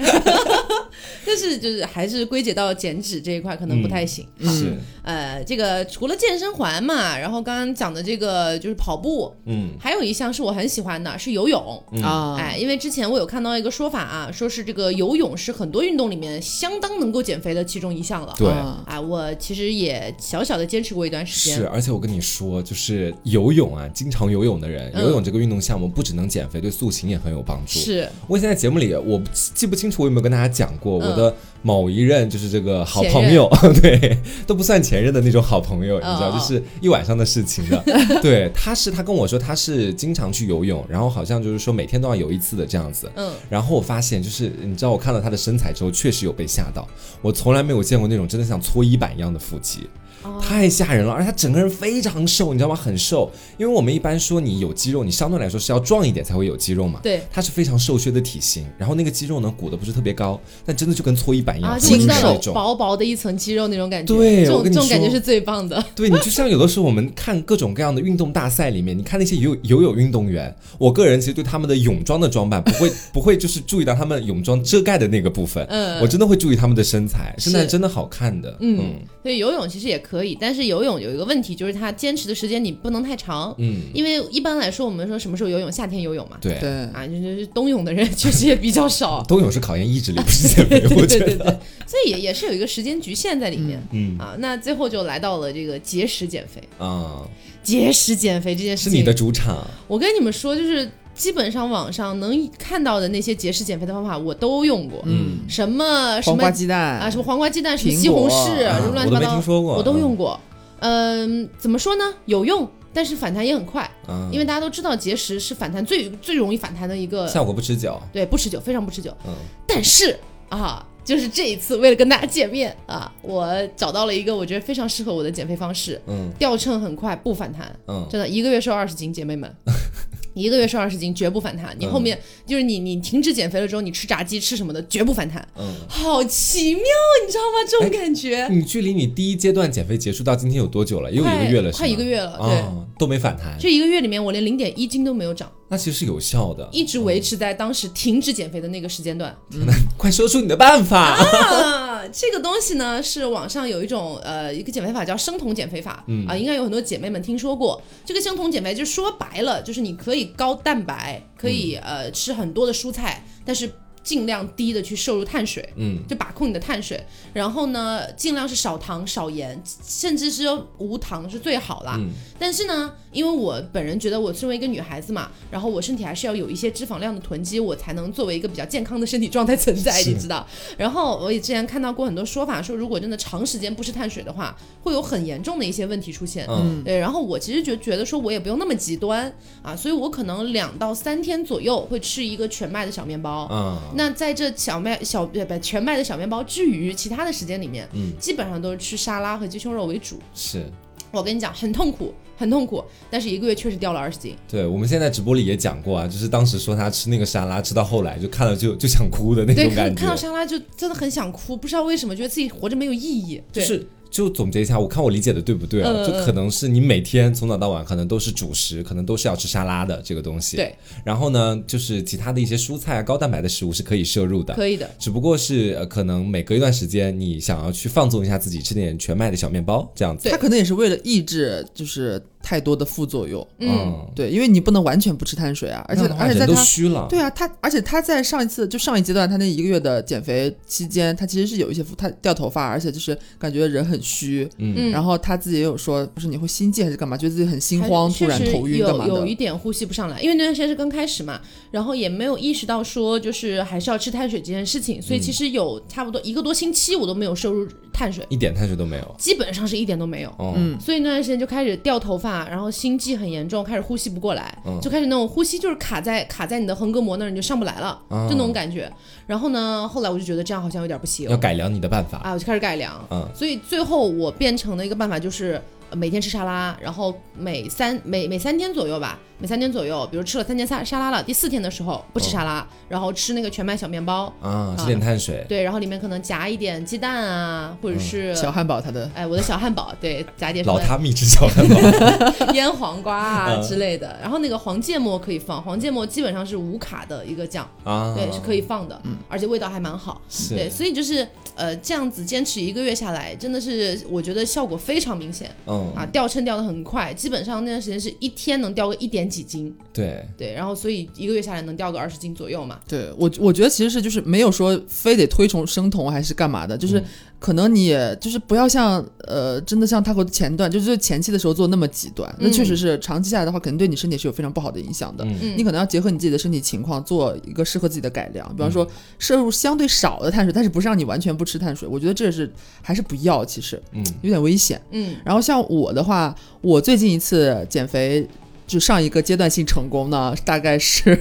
但是就是还是归结到减脂这一块可能不太行。
是，
呃，这个除了健身环嘛，然后刚刚讲的这个就是跑步，
嗯
还有一项是我很喜欢的，是游泳。
嗯
啊，
哎，因为之前我有看到一个说法啊，说是这个游泳是很多运动里面相当能够减肥的其中一项了。
对。
啊
哎，我其实也小小的坚持过一段时间。
是，而且我跟你说，就是游泳啊，经常游泳的人，
嗯
游泳这个运动项目不只能减肥，对塑形也很有帮助。
是，
我以前在节目里，我记不清楚我有没有跟大家讲过，
嗯
我的某一任就是这个好朋友，对，都不算前任的那种好朋友，你知道，
哦
就是一晚上的事情的。对，他是他跟我说他是经常去游泳，然后好像就是说每天都要游一次的这样子。
嗯，
然后我发现，就是你知道，我看到他的身材之后，确实有被吓到。我从来没有见过那种真的像搓衣板一样的腹肌。
哦
太吓人了，而且他整个人非常瘦，你知道吗？很瘦。因为我们一般说你有肌肉，你相对来说是要壮一点才会有肌肉嘛。
对
他是非常瘦削的体型，然后那个肌肉呢鼓的不是特别高，但真的就跟搓衣板一样，
啊，
很
就知道了，
紧实那种。
薄薄的一层肌肉那种感觉，
对
这种感觉是最棒的。
对你就像有的时候我们看各种各样的运动大赛里面，你看那些游游泳运动员，我个人其实对他们的泳装的装扮不会不会就是注意到他们泳装遮盖的那个部分，
嗯
我真的会注意他们的身材，身材真的好看的，
嗯，所以游泳其实也可以，但是游泳有一个问题，就是它坚持的时间你不能太长，
嗯，
因为一般来说我们说什么时候游泳，夏天游泳嘛，
对。
对，
啊，就是冬泳的人确实也比较少，
冬泳是考验意志力，不是减肥，
对
我觉得。
对对对，所以也也是有一个时间局限在里面。
嗯。
啊，那最后就来到了这个节食减肥。
啊，
节食减肥这件事情，
是你的主场，
我跟你们说，就是基本上网上能看到的那些节食减肥的方法，我都用过。
嗯，
什么什么
黄瓜鸡蛋
啊，什么黄瓜鸡蛋，什么西红柿，
啊
什么乱七八糟
我都听，说过，
我都用过。嗯，怎么说呢？有用，但是反弹也很快，
嗯，
因为大家都知道节食是反弹最最容易反弹的一个，
效果不持久，
对，不持久，非常不持久。
嗯
但是啊，就是这一次为了跟大家见面啊，我找到了一个我觉得非常适合我的减肥方式，
嗯
掉秤很快，不反弹，
嗯，
真的一个月瘦二十斤，姐妹们。一个月瘦二十斤，绝不反弹。你后面、就是你，你停止减肥了之后，你吃炸鸡吃什么的，绝不反弹。
嗯，
好奇妙，你知道吗？这种感觉，
你距离你第一阶段减肥结束到今天有多久了？也有一个月了，
快一个月了。对，
啊，都没反弹，
这一个月里面，我连零点一斤都没有长，
那其实是有效的。
一直维持在当时停止减肥的那个时间段。
嗯快说出你的办法。
啊，这个东西呢是网上有一种呃一个减肥法叫生酮减肥法，
嗯
啊，应该有很多姐妹们听说过。这个生酮减肥就说白了，就是你可以高蛋白，可以、
嗯
呃吃很多的蔬菜，但是尽量低的去摄入碳水。
嗯
就把控你的碳水，然后呢，尽量是少糖少盐，甚至是无糖是最好啦。
嗯
但是呢，因为我本人觉得我身为一个女孩子嘛，然后我身体还是要有一些脂肪量的囤积，我才能作为一个比较健康的身体状态存在，你知道。然后我也之前看到过很多说法，说如果真的长时间不吃碳水的话，会有很严重的一些问题出现。
嗯
对，然后我其实觉觉得说我也不用那么极端啊，所以我可能两到三天左右会吃一个全麦的小面包。
啊，
那在这小麦小不不全麦的小面包之余，其他的时间里面，
嗯
基本上都是吃沙拉和鸡胸肉为主。
是
我跟你讲，很痛苦，很痛苦，但是一个月确实掉了二十斤。
对。我们现在直播里也讲过啊，就是当时说他吃那个沙拉，吃到后来就看了就就想哭的那
对，
种感
看看到。沙拉就真的很想哭，不知道为什么，觉得自己活着没有意义。对，
就是就总结一下，我看我理解的对不对啊？就可能是你每天从早到晚可能都是主食，可能都是要吃沙拉的这个东西。
对。
然后呢，就是其他的一些蔬菜啊、高蛋白的食物是可以摄入的。
可以的。
只不过是呃，可能每隔一段时间，你想要去放纵一下自己，吃点全麦的小面包这样子。
对
它可能也是为了抑制就是太多的副作用。
嗯，
对，因为你不能完全不吃碳水啊，而且而且在它
虚了。
对啊，他而且他在上一次就上一阶段，他那一个月的减肥期间，他其实是有一些他掉头发，而且就是感觉人很虚。
嗯
嗯
然后他自己也有说，不是你会心悸还是干嘛，觉得自己很心慌、突然头晕干嘛
有有一。点呼吸不上来，因为那段时间是刚开始嘛，然后也没有意识到说就是还是要吃碳水这件事情，所以其实有差不多一个多星期我都没有摄入碳水，
一点碳水都没有。
基本上是一点都没有。
哦，
嗯
所以那段时间就开始掉头发，然后心悸很严重，开始呼吸不过来，
嗯
就开始那种呼吸就是卡在卡在你的横膈膜那儿，你就上不来了，
啊
就那种感觉。然后呢，后来我就觉得这样好像有点不行
要改良你的办法。
啊，我就开始改良。
嗯
所以最后我变成了一个办法，就是呃每天吃沙拉，然后每三每每三天左右吧，每三天左右，比如吃了三天沙沙拉了，第四天的时候不吃沙拉，然后吃那个全麦小面包，
啊，吃点碳水。
对，然后里面可能夹一点鸡蛋啊，或者是、
小汉堡他的
哎我的小汉堡，对，夹点什么
老他秘制小汉堡。
腌黄瓜啊
嗯
之类的，然后那个黄芥末可以放，黄芥末基本上是无卡的一个酱，
啊，
对，是可以放的，嗯而且味道还蛮好。
是
对，所以就是呃这样子坚持一个月下来，真的是我觉得效果非常明显
嗯
啊，掉秤掉的很快，基本上那段时间是一天能掉个一点几斤，
对，
对，然后所以一个月下来能掉个二十斤左右嘛。
对我，我觉得其实是就是没有说非得推崇生酮还是干嘛的，就是
嗯
可能你就是不要像呃，真的像 Taco 前段，就是前期的时候做那么极端，那确实是长期下来的话，肯定对你身体是有非常不好的影响的。
嗯
嗯
你可能要结合你自己的身体情况，做一个适合自己的改良。比方说摄入相对少的碳水，但是不是让你完全不吃碳水，我觉得这是还是不要，其实
嗯
有点危险。
嗯
然后像我的话，我最近一次减肥。就上一个阶段性成功呢，大概是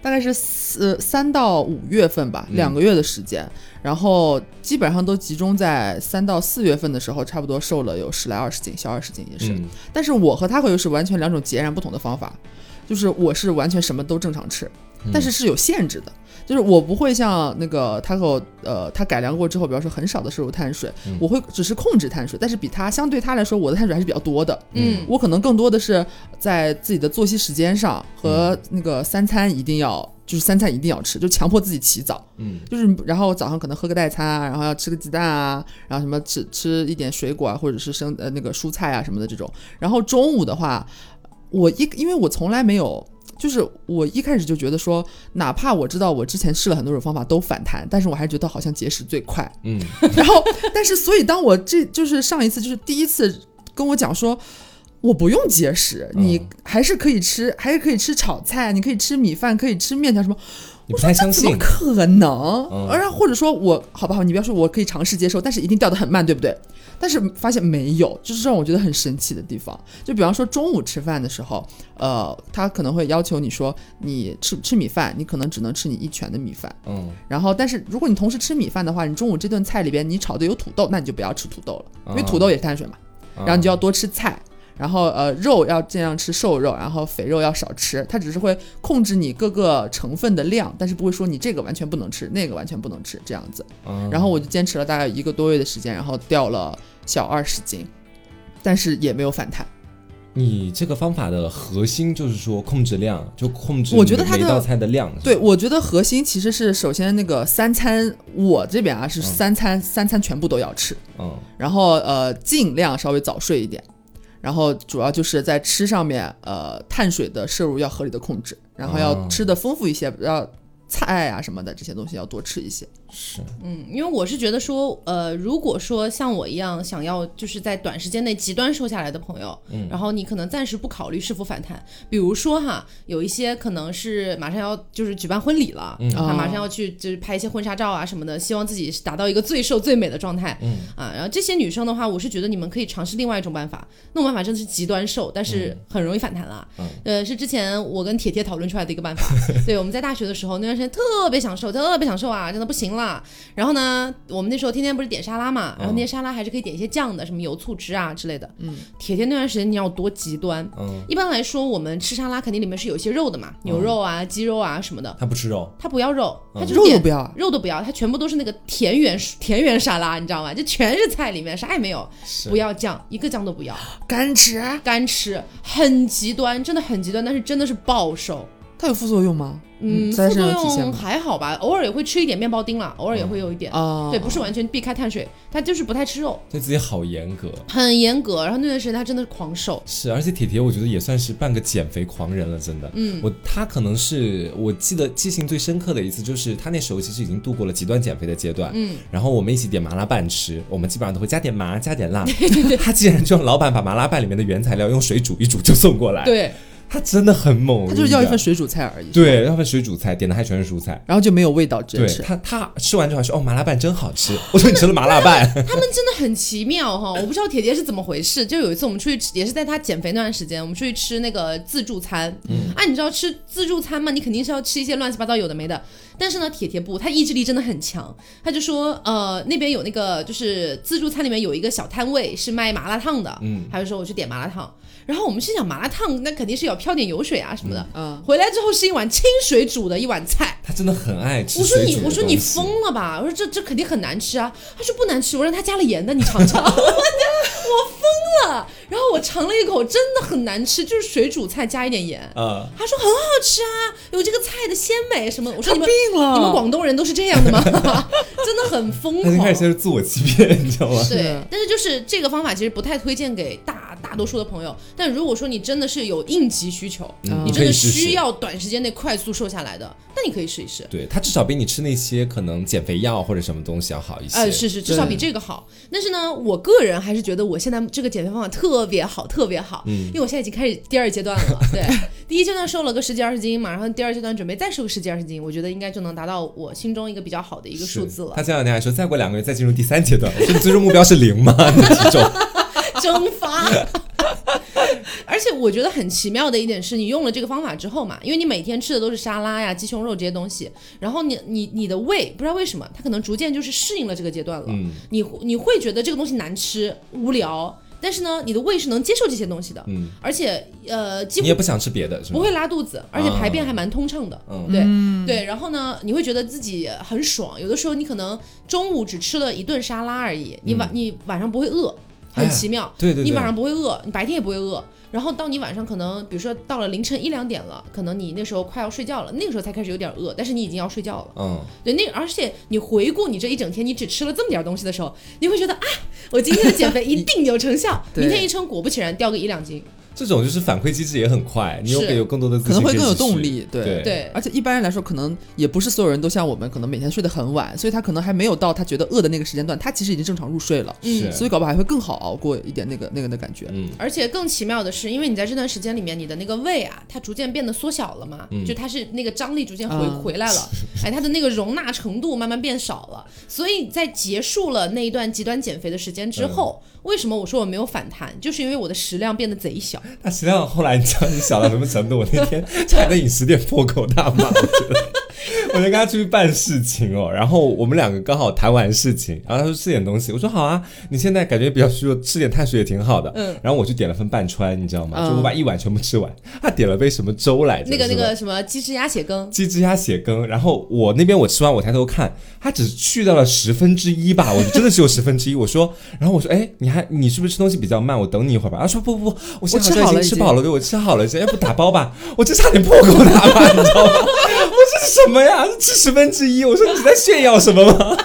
大概是四三到五月份吧，
嗯
两个月的时间，然后基本上都集中在三到四月份的时候，差不多瘦了有十来二十斤，小二十斤也是。
嗯
但是我和他可又是完全两种截然不同的方法，就是我是完全什么都正常吃，
嗯
但是是有限制的。就是我不会像那个 Taco，呃，他改良过之后，比方说很少的摄入碳水，
嗯
我会只是控制碳水，但是比他相对他来说，我的碳水还是比较多的。
嗯
我可能更多的是在自己的作息时间上和
嗯
那个三餐一定要，就是三餐一定要吃，就强迫自己起早。
嗯
就是然后早上可能喝个代餐啊，然后要吃个鸡蛋啊，然后什么吃吃一点水果啊，或者是生呃那个蔬菜啊什么的这种。然后中午的话，我一因为我从来没有。就是我一开始就觉得说，哪怕我知道我之前试了很多种方法都反弹，但是我还是觉得好像节食最快。
嗯
然后，但是所以当我这就是上一次就是第一次跟我讲说，我不用节食，你
嗯
还是可以吃，还是可以吃炒菜，你可以吃米饭，可以吃面条什么。
你不太相
怎么
信？
可能？
嗯
而或者说我好不好，你不要说我可以尝试接受，但是一定掉的很慢，对不对？但是发现没有，就是让我觉得很神奇的地方。就比方说中午吃饭的时候，呃，他可能会要求你说，你吃吃米饭，你可能只能吃你一拳的米饭。
嗯
然后，但是如果你同时吃米饭的话，你中午这顿菜里边你炒的有土豆，那你就不要吃土豆了，因为
哦
土豆也是碳水嘛。
啊
然后你就要多吃菜，然后呃肉要尽量吃瘦肉，然后肥肉要少吃。它只是会控制你各个成分的量，但是不会说你这个完全不能吃，那个完全不能吃这样子。
啊
然后我就坚持了大概一个多月的时间，然后掉了小二十斤，但是也没有反弹。
你这个方法的核心就是说控制量，就控制
我觉得它的
每道菜的量。
对，我觉得核心其实是首先那个三餐，我这边啊是三餐，三餐全部都要吃。
嗯
然后呃尽量稍微早睡一点，然后主要就是在吃上面，呃碳水的摄入要合理的控制，然后要
哦
吃的丰富一些，要菜啊什么的这些东西要多吃一些。
是。
嗯，因为我是觉得说，呃，如果说像我一样想要就是在短时间内极端瘦下来的朋友，
嗯。
然后你可能暂时不考虑是否反弹，比如说哈，有一些可能是马上要就是举办婚礼了，
嗯。
他马
哦
上要去就是拍一些婚纱照啊什么的，希望自己达到一个最瘦最美的状态，
嗯。
啊，然后这些女生的话，我是觉得你们可以尝试另外一种办法，那种办法真的是极端瘦，但是很容易反弹啦。
嗯。
呃，是之前我跟铁铁讨论出来的一个办法。对，我们在大学的时候那段时间特别想瘦，特别想瘦啊，真的不行啦。然后呢，我们那时候天天不是点沙拉嘛，然后那些沙拉还是可以点一些酱的，什么油醋汁啊之类的。嗯，铁铁那段时间你要多极端。
嗯，
一般来说，我们吃沙拉肯定里面是有一些肉的嘛，牛肉啊、鸡肉啊什么的。
他不吃肉，
他不要肉，他就
肉都不要啊，
肉都不要，他全部都是那个田园田园沙拉，你知道吗？就全是菜里面啥也没有，不要酱，一个酱都不要，
干吃，
干吃，很极端，真的很极端，但是真的是暴瘦。
它有副作用吗？
嗯，
在
副作用？还好吧，偶尔也会吃一点面包丁啦，偶尔也会有一点。
啊，
对，不是完全避开碳水，他就是不太吃肉，
对自己好严格。
很严格。然后那段时间他真的是狂瘦，
是，而且铁铁我觉得也算是半个减肥狂人了，真的。
嗯
我他可能是我记得记性最深刻的一次，就是他那时候其实已经度过了极端减肥的阶段。
嗯，
然后我们一起点麻辣拌吃，我们基本上都会加点麻，加点辣。他竟然就让老板把麻辣拌里面的原材料用水煮一煮就送过来。，
对，
他真的很猛，
他就是要一份水煮菜而已。
对，要份水煮菜，点的还全是蔬菜。
然后就没有味道，直接吃。
对他，他吃完之后还说：“哦，麻辣拌真好吃。” 我说：“你吃了麻辣拌
他们真的很奇妙哈，我不知道铁铁是怎么回事。就有一次我们出去吃，也是在他减肥那段时间，我们出去吃那个自助餐。嗯，啊，你知道吃自助餐嘛？你肯定是要吃一些乱七八糟有的没的。但是呢，铁铁不，他意志力真的很强。他就说，呃，那边有那个就是自助餐里面有一个小摊位是卖麻辣烫的，
嗯，
他就说我去点麻辣烫。然后我们心想麻辣烫那肯定是要飘点油水啊什么的。
嗯，
回来之后是一碗清水煮的一碗菜。！”
他真的很爱吃
我说你，我说你疯了吧？我说这这肯定很难吃啊。他说不难吃，我让他加了盐的，你尝尝。我疯了。然后我尝了一口，真的很难吃，就是水煮菜加一点盐。
嗯，
他说很好吃啊，有这个菜的鲜美什么。我说你们
病了
你们广东人都是这样的吗？真的很疯狂
他就开。始先是自我欺骗，你知道吗？
对，但是就是这个方法其实不太推荐给大大多数的朋友。但如果说你真的是有应急需求，
嗯
你真的需要短时间内快速瘦下来的，那你可以试一试。
对，它至少比你吃那些可能减肥药或者什么东西要好一些。
呃，是是，至少比这个好。但是呢，我个人还是觉得我现在这个减肥方法特别好，特别好。
嗯
因为我现在已经开始第二阶段了。对，第一阶段瘦了个十几二十斤嘛，然后第二阶段准备再瘦个十几二十斤，我觉得应该就能达到我心中一个比较好的一个数字了
他。前两天还说，再过两个月再进入第三阶段。我说你最终目标是零吗？你的体重？
蒸发。而且我觉得很奇妙的一点是，你用了这个方法之后嘛，因为你每天吃的都是沙拉呀、鸡胸肉这些东西，然后你你你的胃不知道为什么，它可能逐渐就是适应了这个阶段了。
嗯
你你会觉得这个东西难吃、无聊，但是呢，你的胃是能接受这些东西的，
嗯，
而且呃，几乎
你也不想吃别的？
不会拉肚子，而且排便还蛮通畅的。
嗯
对、对，然后呢，你会觉得自己很爽。有的时候你可能中午只吃了一顿沙拉而已，你晚、你晚上不会饿，很奇妙。
对对对
你晚上不会饿，你白天也不会饿。然后到你晚上可能，比如说到了凌晨一两点了，可能你那时候快要睡觉了，那个时候才开始有点饿，但是你已经要睡觉了。
嗯，
对，那而且你回顾你这一整天，你只吃了这么点儿东西的时候，你会觉得啊，我今天的减肥 一定有成效。明天一称，果不其然掉个一两斤。
这种就是反馈机制也很快，你有
是。
有更多的自
可能会更有动力，对。
对。
对。
而且一般人来说，可能也不是所有人都像我们，可能每天睡得很晚，所以他可能还没有到他觉得饿的那个时间段，他其实已经正常入睡了，
嗯。
所以搞不好还会更好熬过一点那个那个的感觉。
嗯。
而且更奇妙的是，因为你在这段时间里面，你的那个胃啊，它逐渐变得缩小了嘛，
嗯。
就它是那个张力逐渐回、
嗯。
回来了，哎，它的那个容纳程度慢慢变少了。所以在结束了那一段极端减肥的时间之后，为什么我说我没有反弹，就是因为我的食量变得贼小。
那实际上后来你知道你小到什么程度？我那天差点在饮食店破口大骂，我觉得，我就跟他出去办事情哦，然后我们两个刚好谈完事情，然后他说吃点东西，我说好啊，你现在感觉比较虚弱，吃点碳水也挺好的，
嗯
然后我就点了份半川，你知道吗？
嗯
就我把一碗全部吃完，他点了杯什么粥来着？
那个那个什么鸡汁鸭血羹，
鸡汁鸭血羹，然后我那边我吃完，我抬头看，他只去掉了十分之一吧，我真的只有十分之一。我说，然后我说，哎，你还你是不是吃东西比较慢？我等你一会儿吧。他说不不不，我现在已
我吃好了
吃饱了，对我吃好了，要不打包吧？我这差点破口大骂，你知道吗？什么呀？吃十分之一？我说你在炫耀什么吗？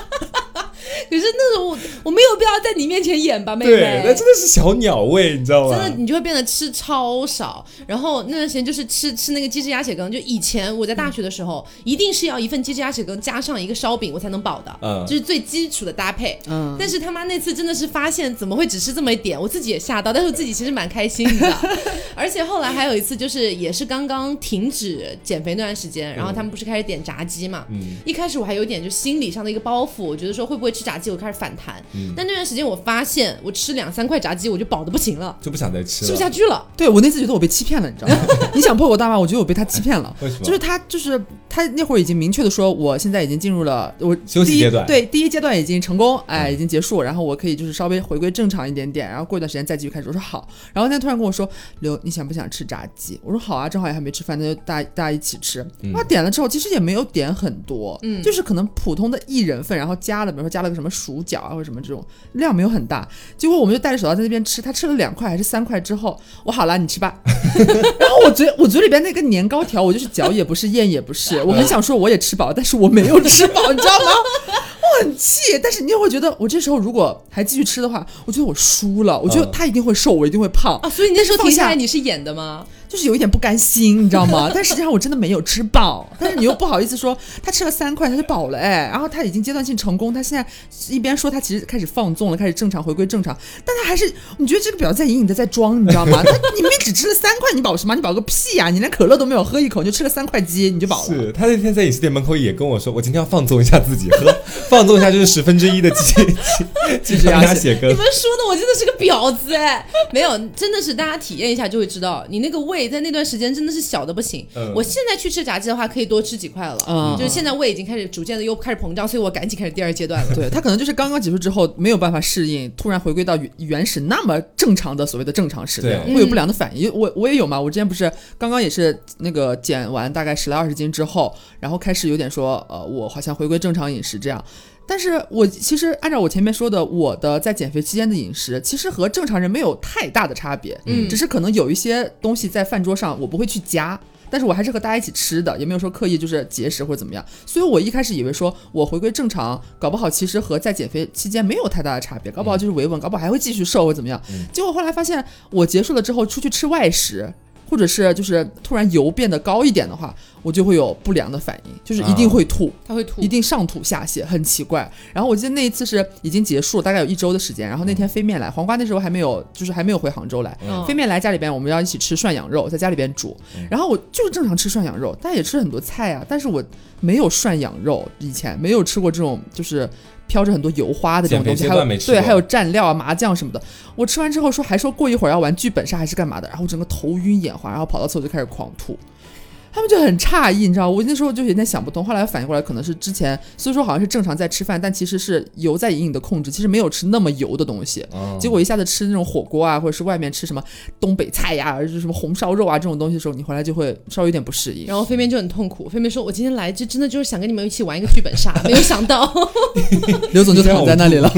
可是那种我我没有必要在你面前演吧，妹妹。
对，那真的是小鸟胃，你知道吗？
真的，你就会变得吃超少。然后那段时间就是吃吃那个鸡汁鸭血羹，就以前我在大学的时候，一定是要一份鸡汁鸭血羹加上一个烧饼，我才能饱的，
嗯
这是最基础的搭配。
嗯，
但是他妈那次真的是发现怎么会只吃这么一点，我自己也吓到，但是我自己其实蛮开心的。而且后来还有一次，就是也是刚刚停止减肥那段时间，然后他们不是开始点炸鸡嘛，
嗯
一开始我还有点就心理上的一个包袱，我觉得说会不会吃炸鸡，我开始反弹。
嗯
但那段时间我发现，我吃两三块炸鸡我就饱的不行了，
就不想再吃了。
吃不下去了。
对我那次觉得我被欺骗了，你知道吗？你想破口大骂，我觉得我被他欺骗了。
为什么？
就是他，就是他那会儿已经明确的说，我现在已经进入了我第一
休息阶段嗯
对，第一阶段已经成功，哎，已经结束，然后我可以就是稍微回归正常一点点，然后过一段时间再继续开始。我说好，然后他突然跟我说，刘，你想不想吃炸鸡？我说好啊，正好也还没吃饭，那就大大家一起吃。
嗯
他点了之后，其实也没有点很多，嗯，就是可能普通的一人份，然后加了，比如说加了个什么薯角啊或者什么这种量没有很大。结果我们就戴着手套在那边吃，他吃了两块还是三块之后，我好了，你吃吧。然后我嘴我嘴里边那个年糕条，我就是嚼也不是，咽也不是，我很想说我也吃饱，但是我没有吃饱，你知道吗？我很气，但是你又会觉得，我这时候如果还继续吃的话，我觉得我输了，我觉得
嗯
他一定会瘦，我一定会胖，
啊，所以你那时候停下来你是演的吗？
就是有一点不甘心，你知道吗？但实际上我真的没有吃饱，但是你又不好意思说他吃了三块他就饱了哎，然后他已经阶段性成功，他现在一边说他其实开始放纵了，开始正常回归正常，但他还是你觉得这个表情在隐隐的在装，你知道吗？他你明明只吃了三块，你饱什么？你饱个屁呀、你连可乐都没有喝一口，你就吃了三块鸡，你就饱了。
是他那天在饮食店门口也跟我说，我今天要放纵一下自己，喝 放纵一下就是十分之一的鸡鸡鸡汁鸭血羹
你。们说的我真的是个婊子哎，没有，真的是大家体验一下就会知道，你那个胃在那段时间真的是小的不行。
嗯
我现在去吃炸鸡的话，可以多吃几块了，
嗯
就是现在胃已经开始逐渐的又开始膨胀，所以我赶紧开始第二阶段了。
对他可能就是刚刚结束之后没有办法适应，突然回归到原原始那么正常的所谓的正常食量，
对
会有不良的反应。我我也有嘛，我之前不是刚刚也是那个减完大概十来二十斤之后，然后开始有点说，呃，我好像回归正常饮食这样。但是我其实按照我前面说的，我的在减肥期间的饮食，其实和正常人没有太大的差别，
嗯
只是可能有一些东西在饭桌上我不会去加。但是我还是和大家一起吃的，也没有说刻意就是节食或者怎么样。所以我一开始以为说我回归正常，搞不好其实和在减肥期间没有太大的差别，搞不好就是维稳，搞不好还会继续瘦或者怎么样。结果后来发现，我结束了之后出去吃外食。或者是就是突然油变得高一点的话，我就会有不良的反应，就是一定会吐，
他会吐
一。定上吐下泻，很奇怪。然后我记得那一次是已经结束了，大概有一周的时间。然后那天飞面来，黄瓜那时候还没有，就是还没有回杭州来。
嗯
飞面来家里边，我们要一起吃涮羊肉，在家里边煮。然后我就是正常吃涮羊肉，但也吃很多菜啊。但是我没有涮羊肉，以前没有吃过这种就是飘着很多油花的这种东西，还有对，还有蘸料啊、麻酱什么的。我吃完之后说，还说过一会儿要玩剧本杀还是干嘛的，然后我整个头晕眼花，然后跑到厕所就开始狂吐。他们就很诧异，你知道，我那时候就有点想不通，后来反应过来，可能是之前虽说好像是正常在吃饭，但其实是油在隐隐的控制，其实没有吃那么油的东西。
哦
结果一下子吃那种火锅啊，或者是外面吃什么东北菜呀，就是什么红烧肉啊这种东西的时候，你回来就会稍微有点不适应。
然后飞面就很痛苦，飞面说：“我今天来就真的就是想跟你们一起玩一个剧本杀，没有想到。
刘总就躺在那里了。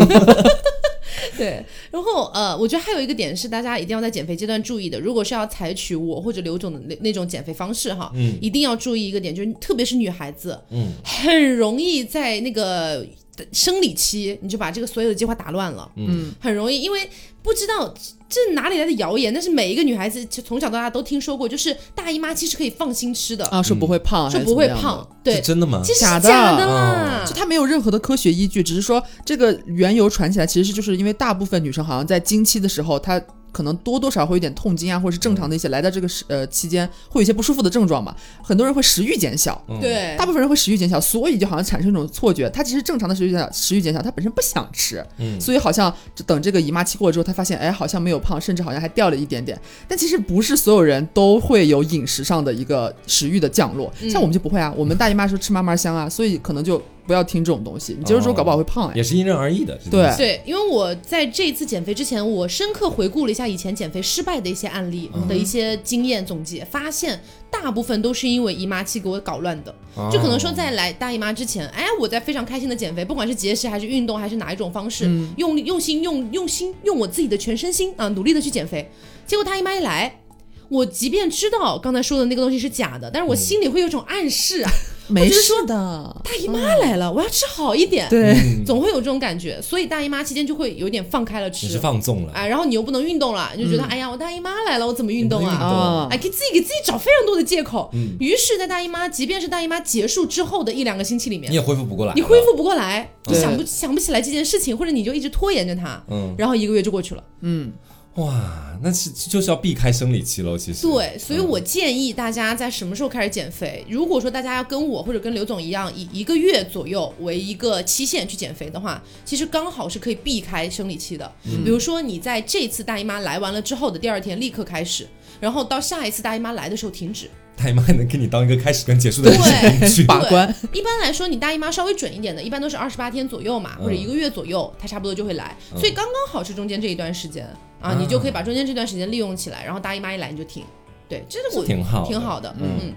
对，然后呃，我觉得还有一个点是大家一定要在减肥阶段注意的，如果是要采取我或者刘总的那那种减肥方式哈，
嗯
一定要注意一个点，就是特别是女孩子，
嗯，
很容易在那个生理期你就把这个所有的计划打乱了，
嗯，
很容易，因为不知道这哪里来的谣言，但是每一个女孩子从小到大都听说过，就是大姨妈期是可以放心吃的，
啊，说不会胖，还
说不会胖，对，
真的吗？
其实
假的。
假的啦
就。它没有任何的科学依据，只是说这个缘由传起来，其实是就是因为大部分女生好像在经期的时候，她可能多多少少会有点痛经啊，或者是正常的一些来到这个时呃期间会有一些不舒服的症状嘛，很多人会食欲减小。
嗯，
对。
大，部分人会食欲减小，所以就好像产生一种错觉，他其实正常的食欲减小，食欲减小，他本身不想吃，
嗯。
所以好像等这个姨妈期过了之后，他发现，哎，好像没有胖，甚至好像还掉了一点点。但其实不是所有人都会有饮食上的一个食欲的降落，
嗯。
像我们就不会啊，我们大姨妈说吃嘛嘛香啊，所以可能就不要听这种东西，你接受之后搞不好会胖哎。
也是因人而异的。
对
对，因为我在这一次减肥之前，我深刻回顾了一下以前减肥失败的一些案例
嗯
的一些经验总结，发现大部分都是因为姨妈期给我搞乱的。
哦
就可能说在来大姨妈之前，哎，我在非常开心的减肥，不管是节食还是运动还是哪一种方式，
嗯
用用心用用心用我自己的全身心啊，努力的去减肥。结果大姨妈一来。我即便知道刚才说的那个东西是假的，但是我心里会有种暗示啊，
没
事
的，
大姨妈来了，我要吃好一点，
对，
嗯。
总会有这种感觉。所以大姨妈期间就会有点放开了吃，
你是放纵了，
哎，然后你又不能运动了，你就觉得、哎呀，我大姨妈来了，我怎么运动啊？
啊
哎，给自己给自己找非常多的借口。
嗯
于是，在大姨妈，即便是大姨妈结束之后的一两个星期里面
你，也恢复不过来，
你恢复不过来，你想不想不起来这件事情，或者你就一直拖延着它，
嗯，
然后一个月就过去了。
嗯，
哇，那是就是要避开生理期喽，其实。
对，所以
嗯
我建议大家在什么时候开始减肥？如果说大家要跟我或者跟刘总一样，以一个月左右为一个期限去减肥的话，其实刚好是可以避开生理期的。比如说你在这次大姨妈来完了之后的第二天立刻开始，然后到下一次大姨妈来的时候停止。
大姨妈能给你当一个开始跟结束的日
对。
把关，
一般来说，你大姨妈稍微准一点的，一般都是二十八天左右嘛，
嗯
或者一个月左右，它差不多就会来。
嗯
所以刚刚好是中间这一段时间啊，
啊
你就可以把中间这段时间利用起来，然后大姨妈一来你就停。对，这是我
挺好的
挺好的，
嗯
嗯。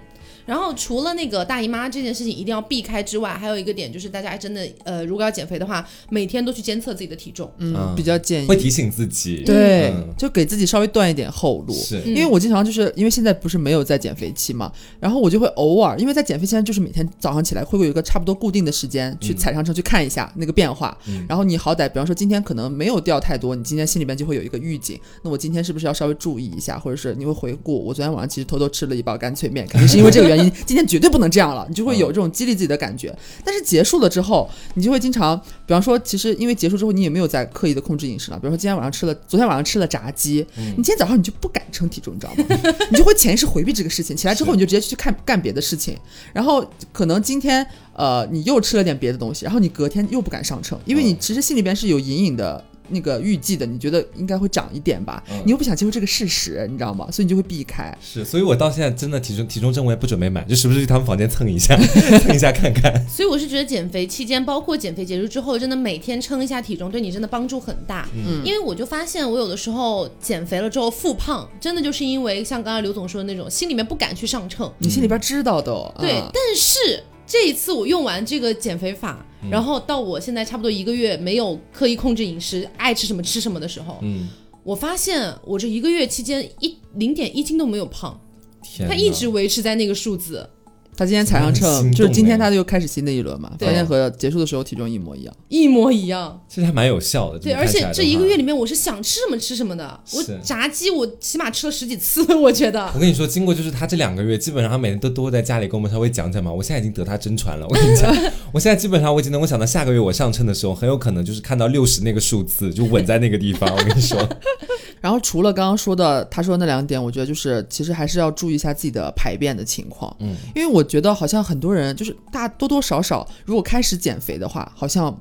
然后除了那个大姨妈这件事情一定要避开之外，还有一个点就是大家真的呃，如果要减肥的话，每天都去监测自己的体重。
嗯
嗯，
比较建议
会。提醒自己。
对
嗯，
就给自己稍微断一点后路。
是
嗯
因为我经常就是因为现在不是没有在减肥期嘛，然后我就会偶尔，因为在减肥期间就是每天早上起来会有一个差不多固定的时间去
嗯
踩上车去看一下那个变化，
嗯
然后你好歹比方说今天可能没有掉太多，你今天心里边就会有一个预警，那我今天是不是要稍微注意一下，或者是你会回顾我昨天晚上其实偷偷吃了一包干脆面，肯定是因为这个原因，今天绝对不能这样了，你就会有这种激励自己的感觉。但是结束了之后，你就会经常，比方说，其实因为结束之后你也没有在刻意的控制饮食了，比如说今天晚上吃了，昨天晚上吃了炸鸡，你今天早上你就不敢称体重，你知道吗？你就会潜意识回避这个事情，起来之后你就直接去看干别的事情，然后可能今天呃你又吃了点别的东西，然后你隔天又不敢上称，因为你其实心里边是有隐隐的。那个预计的，你觉得应该会涨一点吧？
嗯
你又不想接受这个事实，你知道吗？所以你就会避开。
是，所以我到现在真的体重体重秤我也不准备买，就时不时去他们房间蹭一下，蹭一下看看。
所以我是觉得减肥期间，包括减肥结束之后，真的每天称一下体重，对你真的帮助很大。
嗯
因为我就发现，我有的时候减肥了之后复胖，真的就是因为像刚刚刘总说的那种，心里面不敢去上秤。
你心里边知道的、哦，
对，
嗯
但是这一次我用完这个减肥法，
嗯。
然后到我现在差不多一个月没有刻意控制饮食，爱吃什么吃什么的时候，
嗯，
我发现我这一个月期间一零点一斤都没有胖。
天，
他一直维持在那个数字，
他今天踩上秤，就是今天他就开始新的一轮嘛，发现和结束的时候体重一模一样。
一模一样。
其实还蛮有效的。
对，而且这一个月里面，我是想吃什么吃什么的。我炸鸡，我起码吃了十几次，我觉得。
我跟你说，经过就是他这两个月，基本上他每天都都会在家里跟我们稍微讲讲嘛。我现在已经得他真传了，我跟你讲，我现在基本上我已经能够想到下个月我上秤的时候，很有可能就是看到六十那个数字就稳在那个地方。我跟你说，
然后除了刚刚说的他说那两点，我觉得就是其实还是要注意一下自己的排便的情况，
嗯，
因为我觉得好像很多人就是大多多少少，如果开始减肥的话，好像。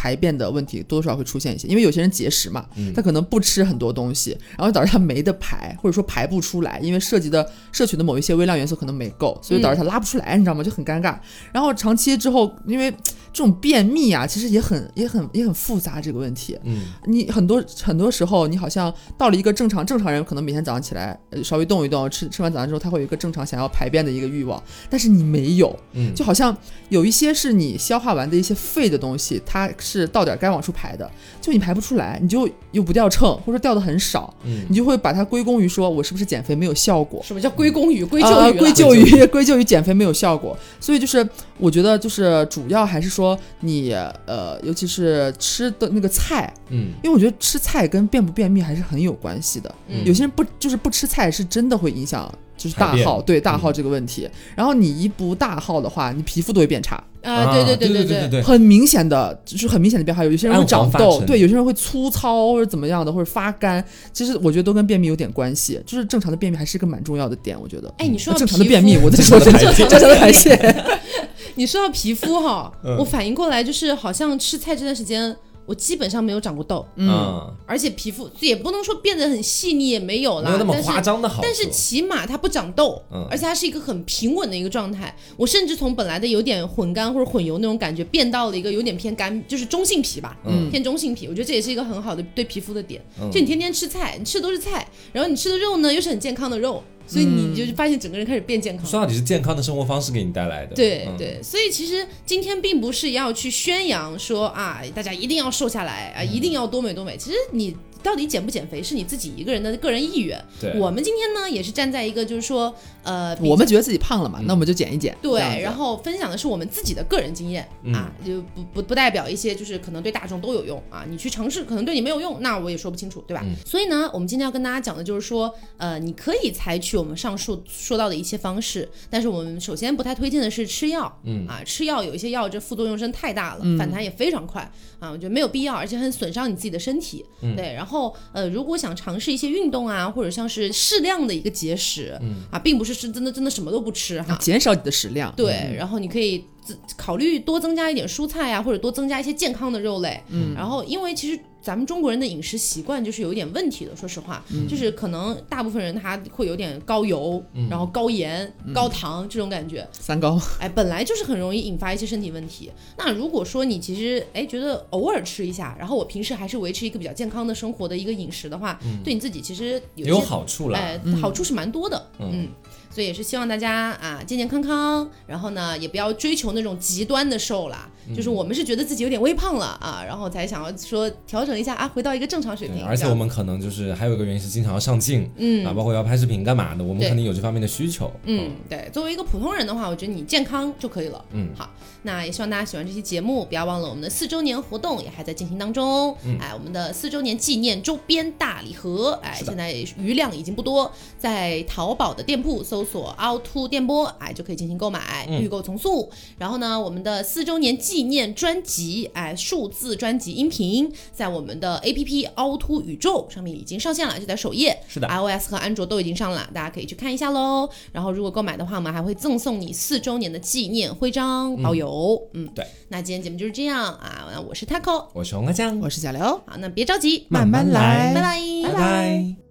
排便的问题多多少少会出现一些，因为有些人节食嘛，他可能不吃很多东西，然后导致他没得排，或者说排不出来，因为涉及的摄取的某一些微量元素可能没够，所以导致他拉不出来，你知道吗？就很尴尬。然后长期之后，因为这种便秘啊，其实也很也很也很复杂这个问题。
嗯，
你很多很多时候，你好像到了一个正常正常人，可能每天早上起来呃稍微动一动，吃吃完早餐之后，他会有一个正常想要排便的一个欲望，但是你没有，
嗯
就好像有一些是你消化完的一些废的东西，它是到点儿该往出排的，就你排不出来，你就又不掉秤，或者说掉的很少，
嗯
你就会把它归功于说我是不是减肥没有效果，
什么叫归功于归咎
啊
于了？
归咎于 归咎于减肥没有效果，所以就是我觉得就是主要还是说你呃，尤其是吃的那个菜，
嗯，
因为我觉得吃菜跟便不便秘还是很有关系的。
嗯
有些人不就是不吃菜，是真的会影响就是大号，对大
嗯
号这个问题。然后你一不大号的话，你皮肤都会变差，
啊，对对
对
对
对对，
很明显的，就是很明显的变化。有些人会长痘，对，有些人会粗糙或者怎么样的，或者发干。其实我觉得都跟便秘有点关系，就是正常的便秘还是一个蛮重要的点，我觉得。
哎，你说到
正常的便秘，我在说
正常的排泄
正常的排泄。
你说到皮肤哈，
嗯
我反应过来就是好像吃菜这段时间，我基本上没有长过痘，
嗯，
而且皮肤也不能说变得很细腻，也没有啦，
没有那么
但是
夸张的好处，
但是起码它不长痘，
嗯
而且它是一个很平稳的一个状态。我甚至从本来的有点混干或者混油那种感觉，变到了一个有点偏干，就是中性皮吧，
嗯
偏中性皮。我觉得这也是一个很好的对皮肤的点。
嗯
就你天天吃菜，你吃的都是菜，然后你吃的肉呢又是很健康的肉，所以你就发现整个人开始变健康。
说到底是健康的生活方式给你带来的，嗯，
对。对，所以其实今天并不是要去宣扬说啊，大家一定要瘦下来啊，一定要多美多美。其实你到底减不减肥是你自己一个人的个人意愿。
对
我们今天呢也是站在一个就是说，呃，
我们觉得自己胖了嘛，那我们就减一减。
对然后分享的是我们自己的个人经验、
嗯
啊，就不不不代表一些就是可能对大众都有用啊，你去尝试可能对你没有用，那我也说不清楚，对吧？
嗯
所以呢，我们今天要跟大家讲的就是说，呃，你可以采取我们上述说到的一些方式，但是我们首先不太推荐的是吃药，
嗯
啊，吃药有一些药这副作用真的太大了，反弹也非常快啊，我觉得没有必要，而且很损伤你自己的身体。
嗯
对，然后呃，如果想尝试一些运动啊，或者像是适量的一个节食，
嗯
啊，并不是是真的真的什么都不吃哈，
减少你的食量。
对，然后你可以自考虑多增加一点蔬菜啊，或者多增加一些健康的肉类。嗯，然后因为其实咱们中国人的饮食习惯就是有一点问题的，说实话，就是可能大部分人他会有点高油，然后高盐、高糖这种感觉。
三高。
哎，本来就是很容易引发一些身体问题。那如果说你其实哎觉得偶尔吃一下，然后我平时还是维持一个比较健康的生活的一个饮食的话，对你自己其实有
好处了。
哎，好处是蛮多的，嗯。所以也是希望大家啊健健康康，然后呢也不要追求那种极端的瘦啦，就是我们是觉得自己有点微胖了啊，然后才想要说调整一下啊，回到一个正常水，平。
而且我们可能就是还有一个原因是经常要上镜，
嗯
啊，包括要拍视频干嘛的，我们肯定有这方面的需求。
嗯，对，作为一个普通人的话，我觉得你健康就可以了。
嗯
好，那也希望大家喜欢这期节目，不要忘了我们的四周年活动也还在进行当中。
嗯
哎，我们的四周年纪念周边大礼盒，哎，现在余量已经不多，在淘宝的店铺搜索凹凸电波，哎，就可以进行购买，
嗯
预购从速。然后呢，我们的四周年纪念专辑，哎，数字专辑音频，在我们的 APP 凹凸宇宙上面已经上线了，就在首页。
是的
iOS 和安卓都已经上了，大家可以去看一下喽。然后如果购买的话，我们还会赠送你四周年的纪念徽章包邮。嗯，
对。
那今天节目就是这样啊，我是 Taco，
我是红阿酱，
我是小刘，
好，那别着急，
慢慢来
拜拜，
拜拜。